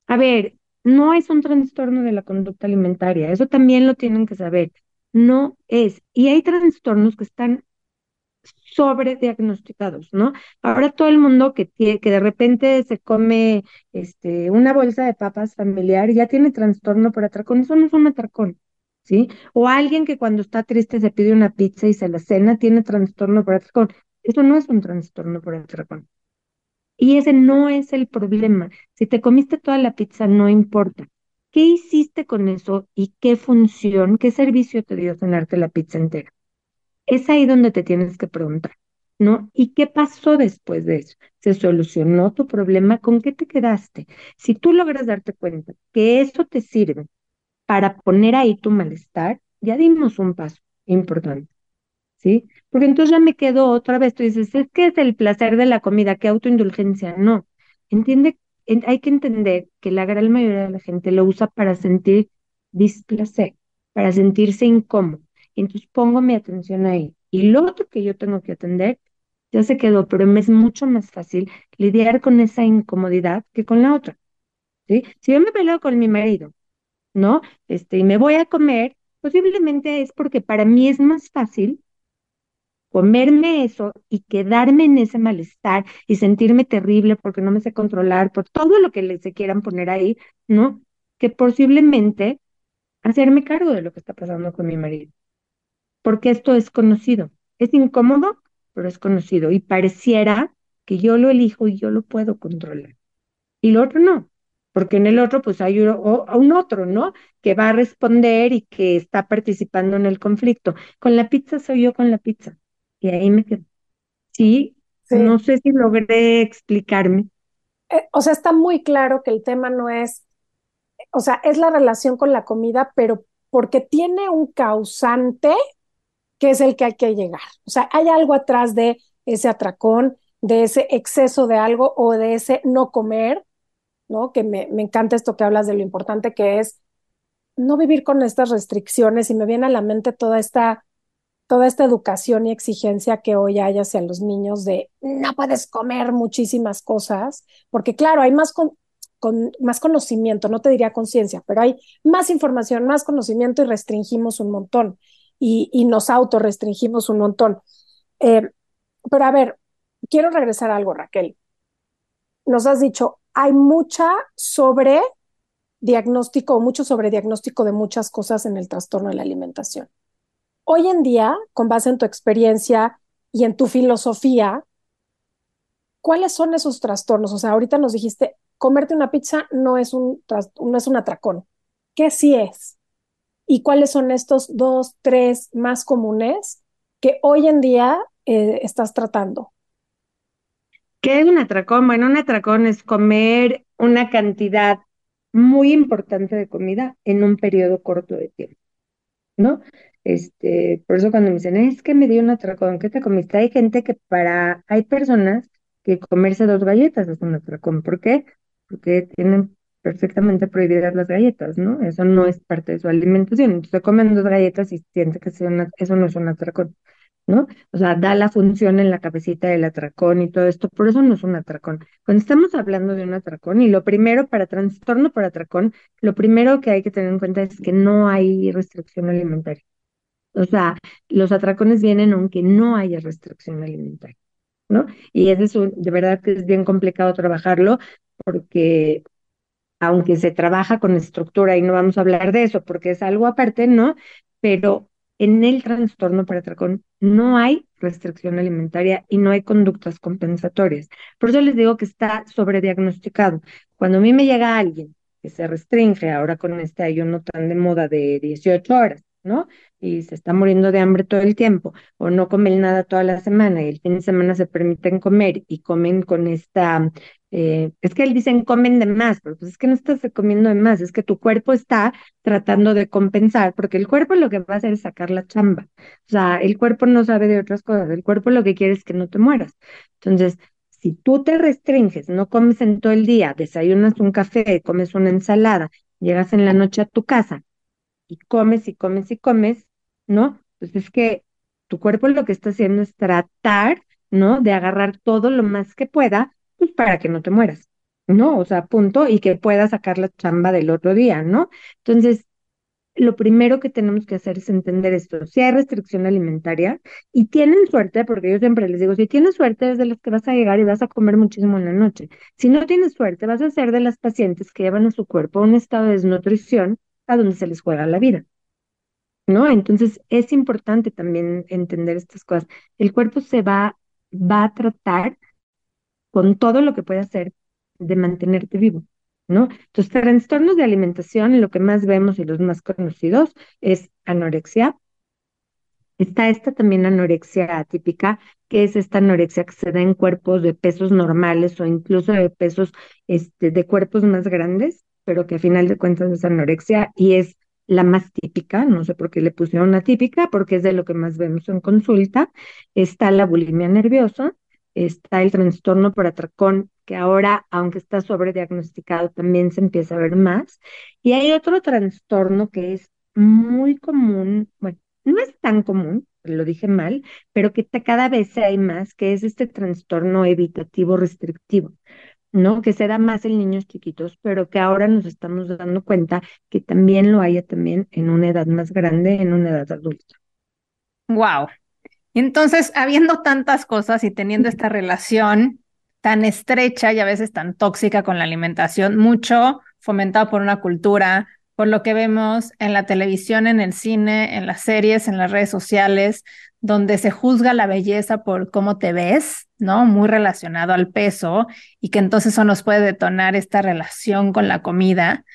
a ver, no es un trastorno de la conducta alimentaria, eso también lo tienen que saber. No es. Y hay trastornos que están sobrediagnosticados, ¿no? Ahora todo el mundo que, que de repente se come este, una bolsa de papas familiar ya tiene trastorno por atracón, eso no es un atracón, ¿sí? O alguien que cuando está triste se pide una pizza y se la cena tiene trastorno por atracón, eso no es un trastorno por atracón. Y ese no es el problema. Si te comiste toda la pizza, no importa. ¿Qué hiciste con eso y qué función, qué servicio te dio cenarte la pizza entera? Es ahí donde te tienes que preguntar, ¿no? ¿Y qué pasó después de eso? ¿Se solucionó tu problema? ¿Con qué te quedaste? Si tú logras darte cuenta que eso te sirve para poner ahí tu malestar, ya dimos un paso importante, ¿sí? Porque entonces ya me quedo otra vez, tú dices, es que es el placer de la comida, qué autoindulgencia, no. Entiende, hay que entender que la gran mayoría de la gente lo usa para sentir displacer, para sentirse incómodo entonces pongo mi atención ahí. Y lo otro que yo tengo que atender ya se quedó, pero me es mucho más fácil lidiar con esa incomodidad que con la otra. ¿sí? Si yo me peleo con mi marido, ¿no? Este, y me voy a comer, posiblemente es porque para mí es más fácil comerme eso y quedarme en ese malestar y sentirme terrible porque no me sé controlar, por todo lo que le se quieran poner ahí, ¿no? Que posiblemente hacerme cargo de lo que está pasando con mi marido porque esto es conocido. Es incómodo, pero es conocido y pareciera que yo lo elijo y yo lo puedo controlar. Y lo otro no, porque en el otro pues hay un otro, ¿no? Que va a responder y que está participando en el conflicto. Con la pizza soy yo con la pizza. Y ahí me quedo. Sí, no sé si logré explicarme. Eh, o sea, está muy claro que el tema no es, o sea, es la relación con la comida, pero porque tiene un causante que es el que hay que llegar. O sea, hay algo atrás de ese atracón, de ese exceso de algo o de ese no comer, ¿no? Que me, encanta esto que hablas de lo importante que es no vivir con estas restricciones y me viene a la mente toda esta, toda esta educación y exigencia que hoy hay hacia los niños de no puedes comer muchísimas cosas, porque claro, hay más, con, más conocimiento, no te diría conciencia, pero hay más información, más conocimiento y restringimos un montón y, nos autorrestringimos un montón. Eh, pero a ver, quiero regresar a algo, Raquel. Nos has dicho, hay mucha sobre diagnóstico, mucho sobre diagnóstico de muchas cosas en el trastorno de la alimentación. Hoy en día, con base en tu experiencia y en tu filosofía, ¿cuáles son esos trastornos? O sea, ahorita nos dijiste, comerte una pizza no es un, no es un atracón. ¿Qué sí es? Y cuáles son estos dos, tres más comunes que hoy en día eh, estás tratando. ¿Qué es un atracón? Bueno, un atracón es comer una cantidad muy importante de comida en un periodo corto de tiempo, ¿no? Este, por eso cuando me dicen, es que me dio un atracón, ¿qué te comiste? Hay gente que para, hay personas que comerse dos galletas es un atracón. ¿Por qué? Porque tienen perfectamente prohibidas las galletas, ¿no? Eso no es parte de su alimentación. Entonces comen dos galletas y siente que eso no es un atracón, ¿no? O sea, da la función en la cabecita del atracón y todo esto, por eso no es un atracón. Cuando estamos hablando de un atracón, y lo primero para trastorno por atracón, lo primero que hay que tener en cuenta es que no hay restricción alimentaria. O sea, los atracones vienen aunque no haya restricción alimentaria, ¿no? Y es eso, de verdad que es bien complicado trabajarlo porque aunque se trabaja con estructura y no vamos a hablar de eso porque es algo aparte, ¿no? Pero en el trastorno por atracón no hay restricción alimentaria y no hay conductas compensatorias. Por eso les digo que está sobrediagnosticado. Cuando a mí me llega alguien que se restringe ahora con este ayuno tan de moda de 18 horas, ¿no? Y se está muriendo de hambre todo el tiempo, o no comen nada toda la semana y el fin de semana se permiten comer y comen con esta, eh, es que él dicen comen de más, pero pues es que no estás comiendo de más, es que tu cuerpo está tratando de compensar, porque el cuerpo lo que va a hacer es sacar la chamba. O sea, el cuerpo no sabe de otras cosas, el cuerpo lo que quiere es que no te mueras. Entonces, si tú te restringes, no comes en todo el día, desayunas un café, comes una ensalada, llegas en la noche a tu casa y comes y comes y comes, ¿no? Pues es que tu cuerpo lo que está haciendo es tratar, ¿no? De agarrar todo lo más que pueda, pues para que no te mueras, ¿no? O sea, punto, y que puedas sacar la chamba del otro día, ¿no? Entonces, lo primero que tenemos que hacer es entender esto. Si hay restricción alimentaria y tienen suerte, porque yo siempre les digo, si tienes suerte es de los que vas a llegar y vas a comer muchísimo en la noche. Si no tienes suerte, vas a ser de las pacientes que llevan a su cuerpo a un estado de desnutrición a donde se les juega la vida. ¿No? Entonces es importante también entender estas cosas. El cuerpo se va, va a tratar con todo lo que puede hacer de mantenerte vivo. ¿no? Entonces, trastornos de alimentación, lo que más vemos y los más conocidos es anorexia. Está esta también anorexia atípica, que es esta anorexia que se da en cuerpos de pesos normales o incluso de pesos este, de cuerpos más grandes, pero que a final de cuentas es anorexia y es la más típica, no sé por qué le pusieron atípica, porque es de lo que más vemos en consulta. Está la bulimia nerviosa, está el trastorno por atracón, que ahora, aunque está sobrediagnosticado, también se empieza a ver más. Y hay otro trastorno que es muy común, bueno, no es tan común, lo dije mal, pero que cada vez hay más, que es este trastorno evitativo restrictivo. ¿No? Que se da más en niños chiquitos, pero que ahora nos estamos dando cuenta que también lo haya también en una edad más grande, en una edad adulta. Wow. Entonces, habiendo tantas cosas y teniendo esta relación tan estrecha y a veces tan tóxica con la alimentación, mucho fomentado por una cultura, por lo que vemos en la televisión, en el cine, en las series, en las redes sociales, donde se juzga la belleza por cómo te ves, ¿no? Muy relacionado al peso y que entonces eso nos puede detonar esta relación con la comida.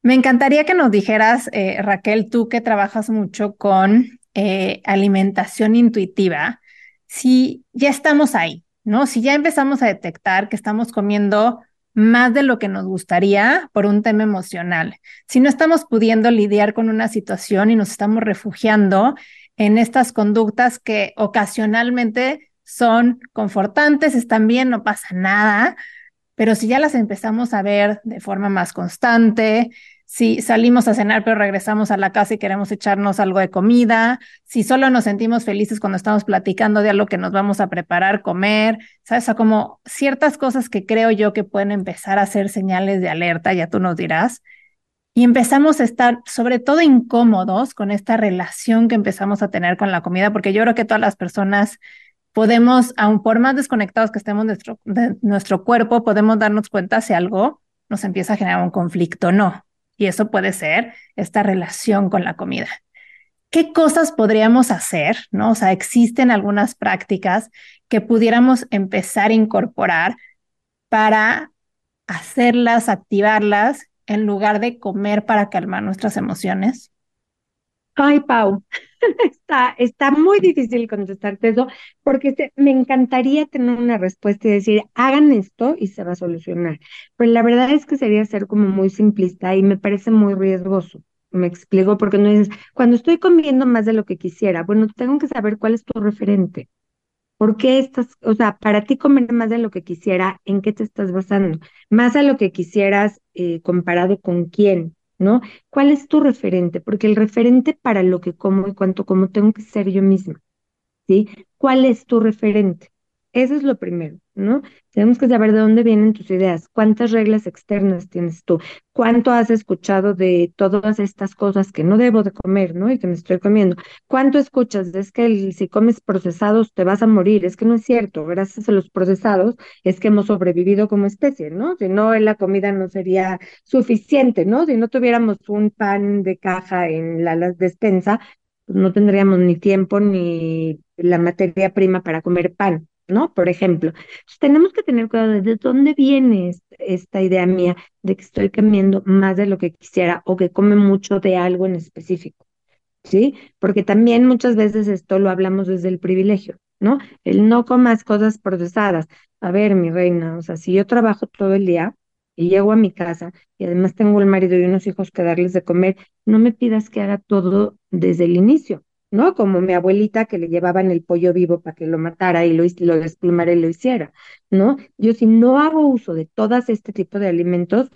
Me encantaría que nos dijeras, eh, Raquel, tú que trabajas mucho con eh, alimentación intuitiva, si ya estamos ahí, ¿no? Si ya empezamos a detectar que estamos comiendo más de lo que nos gustaría por un tema emocional, si no estamos pudiendo lidiar con una situación y nos estamos refugiando en estas conductas que ocasionalmente son confortantes, están bien, no pasa nada, pero si ya las empezamos a ver de forma más constante, si salimos a cenar pero regresamos a la casa y queremos echarnos algo de comida, si solo nos sentimos felices cuando estamos platicando de algo que nos vamos a preparar, comer, ¿sabes? O como ciertas cosas que creo yo que pueden empezar a ser señales de alerta, ya tú nos dirás, y empezamos a estar sobre todo incómodos con esta relación que empezamos a tener con la comida, porque yo creo que todas las personas podemos, aun por más desconectados que estemos de nuestro, nuestro cuerpo, podemos darnos cuenta si algo nos empieza a generar un conflicto o no. Y eso puede ser esta relación con la comida. ¿Qué cosas podríamos hacer? ¿no? O sea, existen algunas prácticas que pudiéramos empezar a incorporar para hacerlas, activarlas, en lugar de comer para calmar nuestras emociones? Ay, Pau, está, está muy difícil contestarte eso, porque me encantaría tener una respuesta y decir, hagan esto y se va a solucionar. Pero la verdad es que sería ser como muy simplista y me parece muy riesgoso. Me explico, porque no dices, cuando estoy comiendo más de lo que quisiera, bueno, tengo que saber cuál es tu referente. ¿Por qué estás, o sea, para ti comer más de lo que quisiera, ¿en qué te estás basando? Más a lo que quisieras eh, comparado con quién, ¿no? ¿Cuál es tu referente? Porque el referente para lo que como y cuánto como tengo que ser yo misma. ¿sí? ¿Cuál es tu referente? Eso es lo primero, ¿no? Tenemos que saber de dónde vienen tus ideas, cuántas reglas externas tienes tú, cuánto has escuchado de todas estas cosas que no debo de comer, ¿no? Y que me estoy comiendo. ¿Cuánto escuchas? Es que si comes procesados te vas a morir. Es que no es cierto. Gracias a los procesados es que hemos sobrevivido como especie, ¿no? Si no, la comida no sería suficiente, ¿no? Si no tuviéramos un pan de caja en la, la despensa, pues no tendríamos ni tiempo ni la materia prima para comer pan. ¿No? Por ejemplo, tenemos que tener cuidado de dónde viene esta idea mía de que estoy comiendo más de lo que quisiera o que come mucho de algo en específico, ¿sí? Porque también muchas veces esto lo hablamos desde el privilegio, ¿no? El no comas cosas procesadas. A ver, mi reina, o sea, si yo trabajo todo el día y llego a mi casa y además tengo el marido y unos hijos que darles de comer, no me pidas que haga todo desde el inicio ¿no? Como mi abuelita que le llevaban el pollo vivo para que lo matara y lo, lo desplumara y lo hiciera, ¿no? Yo si no hago uso de todas este tipo de alimentos,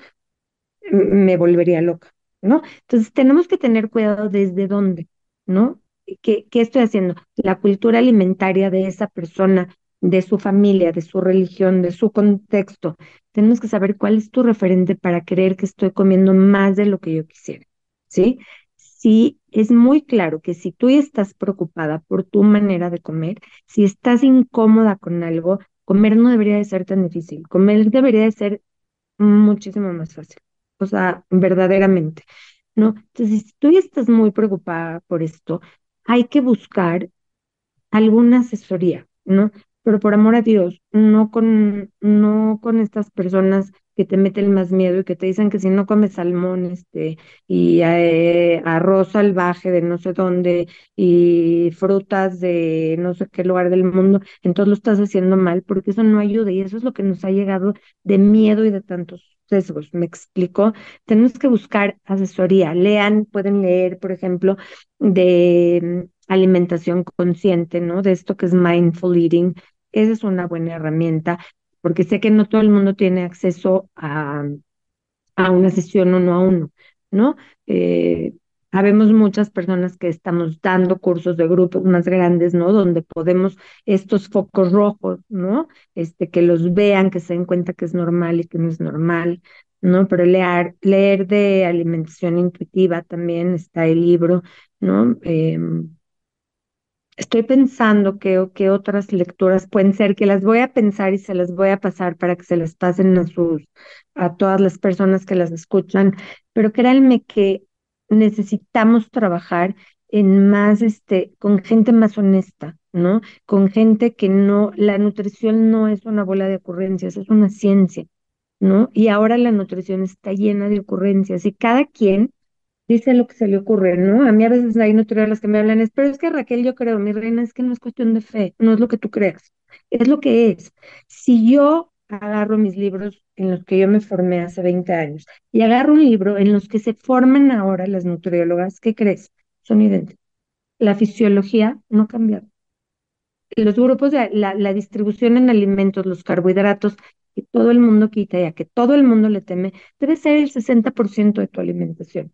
me volvería loca, ¿no? Entonces tenemos que tener cuidado desde dónde, ¿no? ¿Qué, ¿Qué estoy haciendo? La cultura alimentaria de esa persona, de su familia, de su religión, de su contexto. Tenemos que saber cuál es tu referente para creer que estoy comiendo más de lo que yo quisiera, ¿sí? Sí es muy claro que si tú estás preocupada por tu manera de comer, si estás incómoda con algo, comer no debería de ser tan difícil, comer debería de ser muchísimo más fácil, o sea, verdaderamente, ¿no? Entonces, si tú estás muy preocupada por esto, hay que buscar alguna asesoría, ¿no? Pero por amor a Dios, no con, no con estas personas que te meten más miedo y que te dicen que si no comes salmón este, y eh, arroz salvaje de no sé dónde y frutas de no sé qué lugar del mundo, entonces lo estás haciendo mal porque eso no ayuda y eso es lo que nos ha llegado de miedo y de tantos sesgos. ¿Me explico? Tenemos que buscar asesoría. Lean, pueden leer, por ejemplo, de mm, alimentación consciente, ¿no? De esto que es mindful eating. Esa es una buena herramienta porque sé que no todo el mundo tiene acceso a, a una sesión uno a uno, ¿no? Eh, habemos muchas personas que estamos dando cursos de grupos más grandes, ¿no? Donde podemos estos focos rojos, ¿no? Este, que los vean, que se den cuenta que es normal y que no es normal, ¿no? Pero leer, leer de alimentación intuitiva también está el libro, ¿no? Eh, estoy pensando que, otras lecturas pueden ser, que las voy a pensar y se las voy a pasar para que se las pasen a sus, a todas las personas que las escuchan, pero créanme que necesitamos trabajar en más, este, con gente más honesta, ¿no? Con gente que no, la nutrición no es una bola de ocurrencias, es una ciencia, ¿no? Y ahora la nutrición está llena de ocurrencias y cada quien dice lo que se le ocurre, ¿no? A mí a veces hay nutriólogas que me hablan, es, pero es que Raquel, yo creo, mi reina, es que no es cuestión de fe, no es lo que tú creas, es lo que es. Si yo agarro mis libros en los que yo me formé hace 20 años y agarro un libro en los que se forman ahora las nutriólogas, ¿qué crees? Son idénticos. La fisiología no ha cambiado. Los grupos de la, la distribución en alimentos, los carbohidratos, que todo el mundo quita y que todo el mundo le teme, debe ser el 60% de tu alimentación.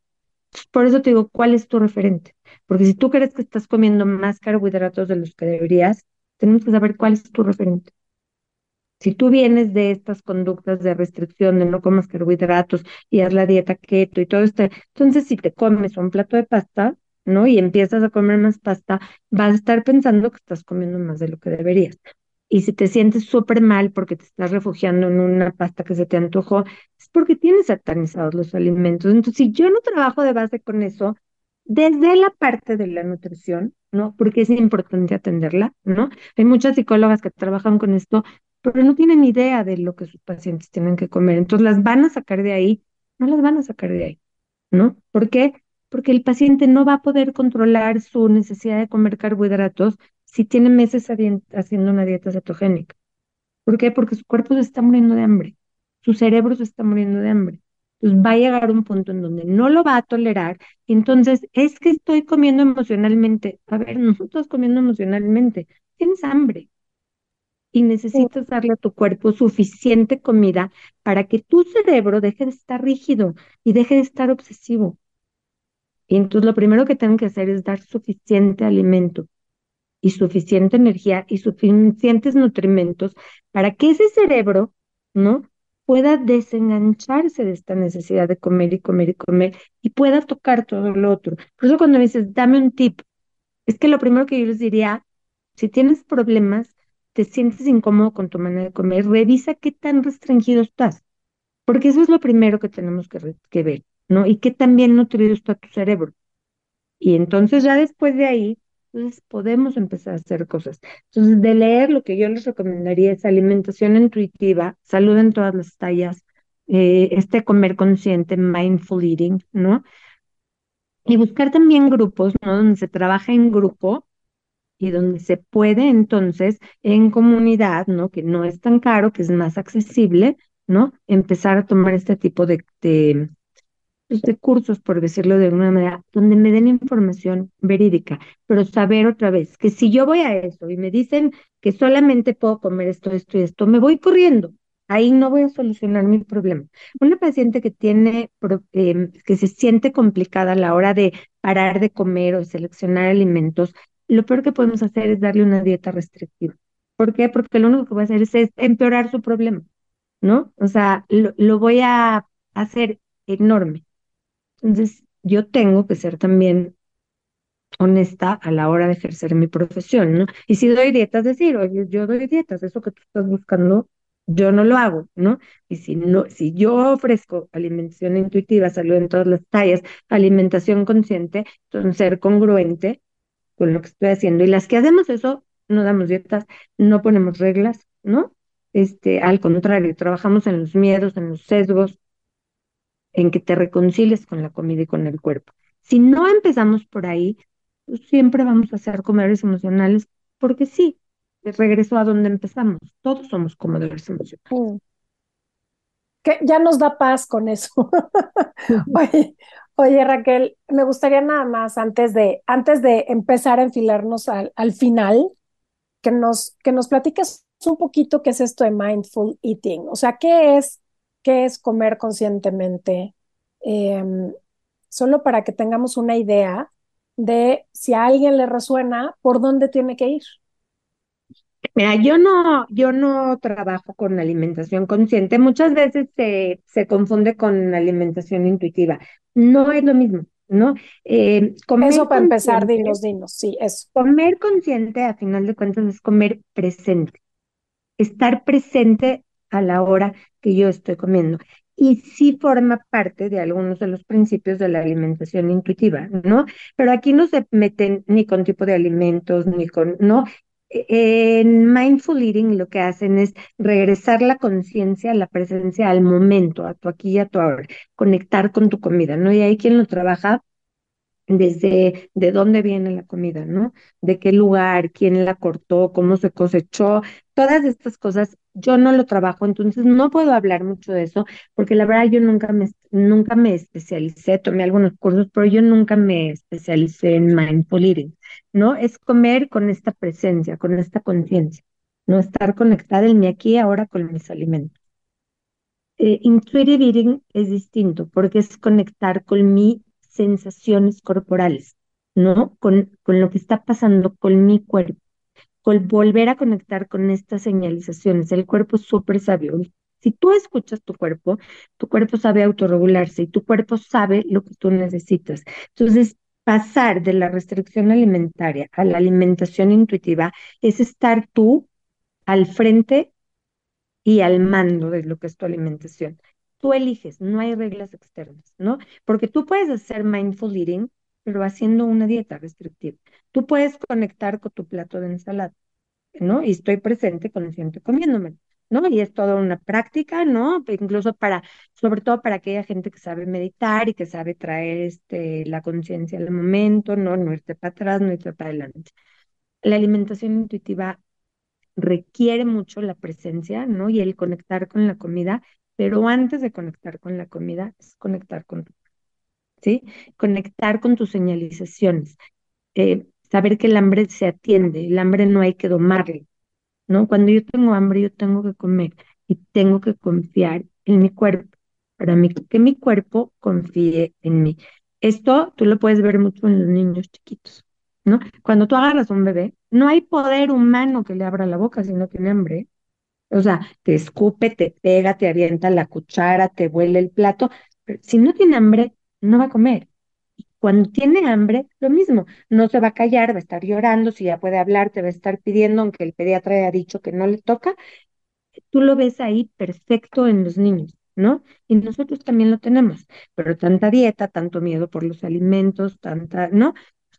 Por eso te digo, ¿cuál es tu referente? Porque si tú crees que estás comiendo más carbohidratos de los que deberías, tenemos que saber cuál es tu referente. Si tú vienes de estas conductas de restricción, de no comas carbohidratos y haz la dieta keto y todo esto, entonces si te comes un plato de pasta, ¿no? Y empiezas a comer más pasta, vas a estar pensando que estás comiendo más de lo que deberías. Y si te sientes súper mal porque te estás refugiando en una pasta que se te antojó, porque tienes satanizados los alimentos. Entonces, si yo no trabajo de base con eso, desde la parte de la nutrición, ¿no? Porque es importante atenderla, ¿no? Hay muchas psicólogas que trabajan con esto, pero no tienen idea de lo que sus pacientes tienen que comer. Entonces, las van a sacar de ahí, no las van a sacar de ahí, ¿no? ¿Por qué? Porque el paciente no va a poder controlar su necesidad de comer carbohidratos si tiene meses haciendo una dieta cetogénica. ¿Por qué? Porque su cuerpo se está muriendo de hambre, su cerebro se está muriendo de hambre. Entonces va a llegar un punto en donde no lo va a tolerar. Entonces, es que estoy comiendo emocionalmente. A ver, no estás comiendo emocionalmente, tienes hambre. Y necesitas darle a tu cuerpo suficiente comida para que tu cerebro deje de estar rígido y deje de estar obsesivo. Y entonces lo primero que tengo que hacer es dar suficiente alimento y suficiente energía y suficientes nutrimentos para que ese cerebro, ¿no? Pueda desengancharse de esta necesidad de comer y comer y comer y pueda tocar todo lo otro. Por eso cuando me dices, dame un tip, es que lo primero que yo les diría, si tienes problemas, te sientes incómodo con tu manera de comer, revisa qué tan restringido estás, porque eso es lo primero que tenemos que, ver, ¿no? Y qué tan bien nutrido está tu cerebro. Y entonces ya después de ahí, entonces podemos empezar a hacer cosas. Entonces, de leer, lo que yo les recomendaría es alimentación intuitiva, salud en todas las tallas, eh, este comer consciente, mindful eating, ¿no? Y buscar también grupos, ¿no? Donde se trabaja en grupo y donde se puede entonces en comunidad, ¿no? Que no es tan caro, que es más accesible, ¿no? Empezar a tomar este tipo de, de, pues, de cursos, por decirlo de alguna manera, donde me den información verídica, pero saber otra vez que si yo voy a eso y me dicen que solamente puedo comer esto, esto y esto, me voy corriendo. Ahí no voy a solucionar mi problema. Una paciente que tiene, em, que se siente complicada a la hora de parar de comer o seleccionar alimentos, lo peor que podemos hacer es darle una dieta restrictiva. ¿Por qué? Porque lo único que va a hacer es, empeorar su problema, ¿no? O sea, lo voy a hacer enorme. Entonces, yo tengo que ser también honesta a la hora de ejercer mi profesión, ¿no? Y si doy dietas, decir, oye, yo doy dietas, eso que tú estás buscando, yo no lo hago, ¿no? Y si no, si yo ofrezco alimentación intuitiva, salud en todas las tallas, alimentación consciente, entonces ser congruente con lo que estoy haciendo. Y las que hacemos eso, no damos dietas, no ponemos reglas, ¿no? Este, al contrario, trabajamos en los miedos, en los sesgos, en que te reconcilies con la comida y con el cuerpo. Si no empezamos por ahí, pues siempre vamos a ser comedores emocionales, porque sí, regreso a donde empezamos, todos somos comedores emocionales. Mm. Que ya nos da paz con eso. oye, oye, Raquel, me gustaría nada más antes de, antes de empezar a enfilarnos al, al final, que nos, que nos platiques un poquito qué es esto de mindful eating. O sea, ¿qué es qué es comer conscientemente, em, solo para que tengamos una idea de si a alguien le resuena, por dónde tiene que ir. Mira, yo no, yo no trabajo con alimentación consciente. Muchas veces se, se confunde con alimentación intuitiva. No es lo mismo, ¿no? Eh, eso para empezar, dinos, dinos, sí, eso. Comer consciente, a final de cuentas, es comer presente. Estar presente a la hora que yo estoy comiendo. Y sí forma parte de algunos de los principios de la alimentación intuitiva, ¿no? Pero aquí no se meten ni con tipo de alimentos, ni con, ¿no? E, en mindful eating lo que hacen es regresar la conciencia, la presencia al momento, a tu aquí y a tu ahora, conectar con tu comida, ¿no? Y hay quien lo trabaja desde de dónde viene la comida, ¿no? De qué lugar, quién la cortó, cómo se cosechó, todas estas cosas yo no lo trabajo, entonces no puedo hablar mucho de eso, porque la verdad yo nunca me, nunca me especialicé, tomé algunos cursos, pero yo nunca me especialicé en mindful eating, ¿no? Es comer con esta presencia, con esta conciencia, no estar conectada en mi aquí y ahora con mis alimentos. Eh, intuitive eating es distinto porque es conectar con mi sensaciones corporales, ¿no? Con, con lo que está pasando con mi cuerpo, volver a conectar con estas señalizaciones. El cuerpo es súper sabio. Si tú escuchas tu cuerpo, tu cuerpo sabe autorregularse y tu cuerpo sabe lo que tú necesitas. Entonces, pasar de la restricción alimentaria a la alimentación intuitiva es estar tú al frente y al mando de lo que es tu alimentación tú eliges, no hay reglas externas, ¿no? Porque tú puedes hacer mindful eating, pero haciendo una dieta restrictiva. Tú puedes conectar con tu plato de ensalada, ¿no? Y estoy presente, consciente, comiéndome, ¿no? Y es toda una práctica, ¿no? Incluso para, sobre todo para aquella gente que sabe meditar y que sabe traer este, la conciencia al momento, ¿no? No irte para atrás, no irte para adelante. La alimentación intuitiva requiere mucho la presencia, ¿no? Y el conectar con la comida pero antes de conectar con la comida, es conectar con tu ¿sí? Conectar con tus señalizaciones. Eh, saber que el hambre se atiende, el hambre no hay que domarle, ¿no? Cuando yo tengo hambre, yo tengo que comer y tengo que confiar en mi cuerpo, para mí, que mi cuerpo confíe en mí. Esto tú lo puedes ver mucho en los niños chiquitos, ¿no? Cuando tú agarras a un bebé, no hay poder humano que le abra la boca si no tiene hambre. O sea, te escupe, te pega, te avienta la cuchara, te huele el plato. Si no tiene hambre, no va a comer. Cuando tiene hambre, lo mismo, no se va a callar, va a estar llorando, si ya puede hablar, te va a estar pidiendo, aunque el pediatra haya dicho que no le toca. Tú lo ves ahí perfecto en los niños. ¿no? Y nosotros también lo tenemos, pero tanta dieta, tanto miedo por los alimentos, tanta, ¿no?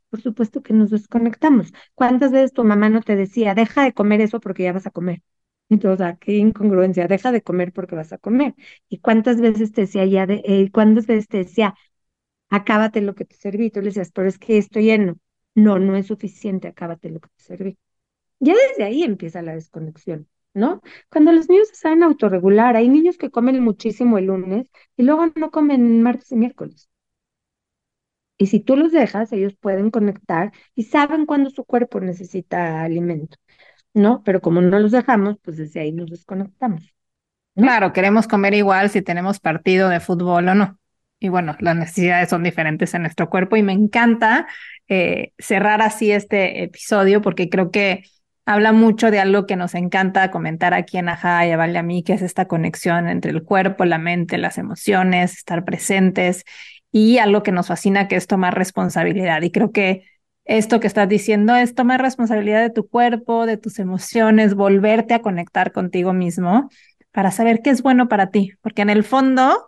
Por supuesto que nos desconectamos. ¿Cuántas veces tu mamá no te decía, deja de comer eso porque ya vas a comer? Entonces, qué incongruencia, deja de comer porque vas a comer. ¿Y cuántas veces te decía ya de, eh, cuántas veces te decía, acábate lo que te serví? Tú le decías, pero es que estoy lleno. No, no es suficiente, acábate lo que te serví. Ya desde ahí empieza la desconexión. ¿no? Cuando los niños se saben autorregular, hay niños que comen muchísimo el lunes y luego no comen martes y miércoles. Y si tú los dejas, ellos pueden conectar y saben cuándo su cuerpo necesita alimento, ¿no? Pero como no los dejamos, pues desde ahí nos desconectamos. Claro, queremos comer igual si tenemos partido de fútbol o no. Y bueno, las necesidades son diferentes en nuestro cuerpo y me encanta eh, cerrar así este episodio porque creo que habla mucho de algo que nos encanta comentar aquí en Ajá y a Vale a mí, que es esta conexión entre el cuerpo, la mente, las emociones, estar presentes y algo que nos fascina que es tomar responsabilidad. Y creo que esto que estás diciendo es tomar responsabilidad de tu cuerpo, de tus emociones, volverte a conectar contigo mismo para saber qué es bueno para ti, porque en el fondo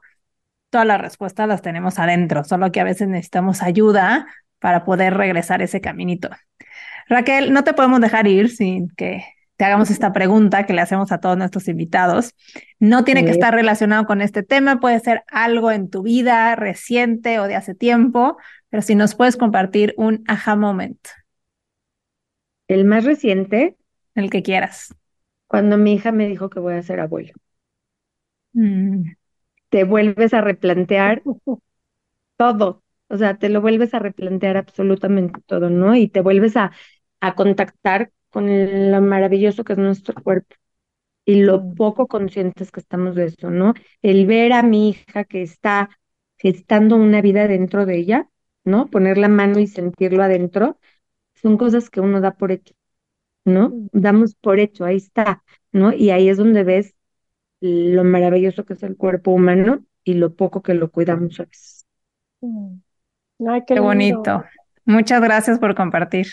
todas las respuestas las tenemos adentro, solo que a veces necesitamos ayuda para poder regresar ese caminito. Raquel, no te podemos dejar ir sin que te hagamos esta pregunta que le hacemos a todos nuestros invitados. No tiene que estar relacionado con este tema, puede ser algo en tu vida reciente o de hace tiempo, pero si nos puedes compartir un aha moment. El más reciente. El que quieras. Cuando mi hija me dijo que voy a ser abuelo. Mm. Te vuelves a replantear todo, o sea, te lo vuelves a replantear absolutamente todo, ¿no? Y te vuelves a, a contactar con lo maravilloso que es nuestro cuerpo y lo poco conscientes que estamos de eso, ¿no? El ver a mi hija que está gestando una vida dentro de ella, ¿no? Poner la mano y sentirlo adentro, son cosas que uno da por hecho, ¿no? Damos por hecho, ahí está, ¿no? Y ahí es donde ves lo maravilloso que es el cuerpo humano y lo poco que lo cuidamos a veces. Mm qué, bonito. Muchas gracias por compartir.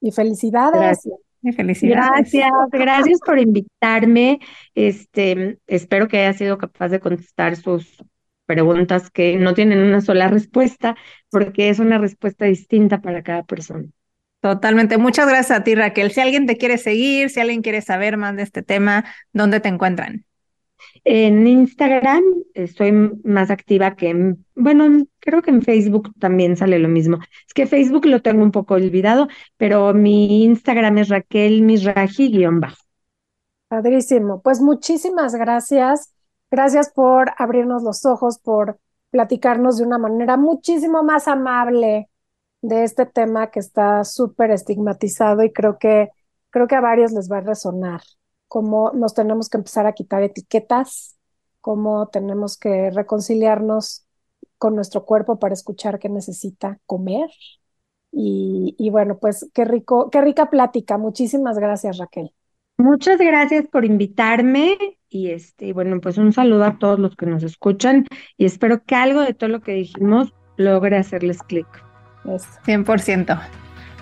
Y felicidades. Gracias. Y felicidades. Gracias, gracias por invitarme. Este, espero que haya sido capaz de contestar sus preguntas que no tienen una sola respuesta, porque es una respuesta distinta para cada persona. Totalmente. Muchas gracias a ti, Raquel. Si alguien te quiere seguir, si alguien quiere saber más de este tema, ¿dónde te encuentran? En Instagram estoy más activa que en, bueno, creo que en Facebook también sale lo mismo. Es que Facebook lo tengo un poco olvidado, pero mi Instagram es Raquel Misraji-bajo. Padrísimo. Pues muchísimas gracias. Gracias por abrirnos los ojos, por platicarnos de una manera muchísimo más amable de este tema que está súper estigmatizado y creo que, creo que a varios les va a resonar cómo nos tenemos que empezar a quitar etiquetas, cómo tenemos que reconciliarnos con nuestro cuerpo para escuchar qué necesita comer. Y, bueno, pues qué rico, qué rica plática. Muchísimas gracias, Raquel. Muchas gracias por invitarme y este, bueno, pues un saludo a todos los que nos escuchan y espero que algo de todo lo que dijimos logre hacerles clic. 100%.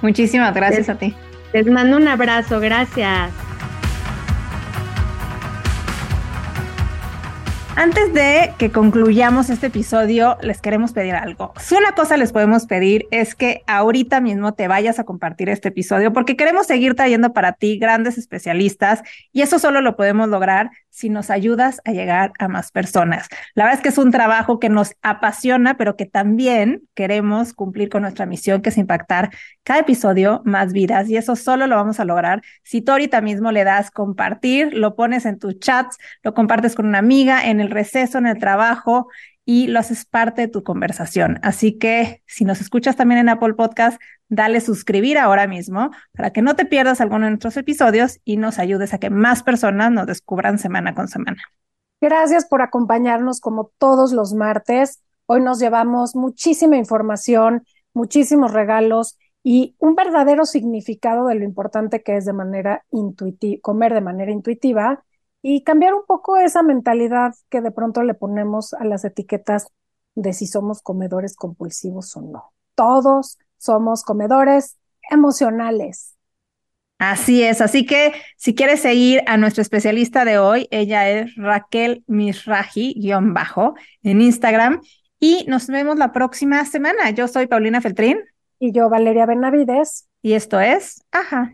Muchísimas gracias a ti. Les mando un abrazo, gracias. Antes de que concluyamos este episodio, les queremos pedir algo. Si una cosa les podemos pedir es que ahorita mismo te vayas a compartir este episodio porque queremos seguir trayendo para ti grandes especialistas y eso solo lo podemos lograr si nos ayudas a llegar a más personas. La verdad es que es un trabajo que nos apasiona, pero que también queremos cumplir con nuestra misión, que es impactar cada episodio más vidas. Y eso solo lo vamos a lograr si tú ahorita mismo le das compartir, lo pones en tus chats, lo compartes con una amiga, en el receso, en el trabajo y lo haces parte de tu conversación. Así que si nos escuchas también en Apple Podcast, dale suscribir ahora mismo para que no te pierdas alguno de nuestros episodios y nos ayudes a que más personas nos descubran semana con semana. Gracias por acompañarnos como todos los martes. Hoy nos llevamos muchísima información, muchísimos regalos y un verdadero significado de lo importante que es de manera intuitiva, comer de manera intuitiva y cambiar un poco esa mentalidad que de pronto le ponemos a las etiquetas de si somos comedores compulsivos o no. Todos somos comedores emocionales. Así es, así que si quieres seguir a nuestra especialista de hoy, ella es Raquel Misraji, guion bajo, en Instagram. Y nos vemos la próxima semana. Yo soy Paulina Feltrín. Y yo, Valeria Benavides. Y esto es, ajá.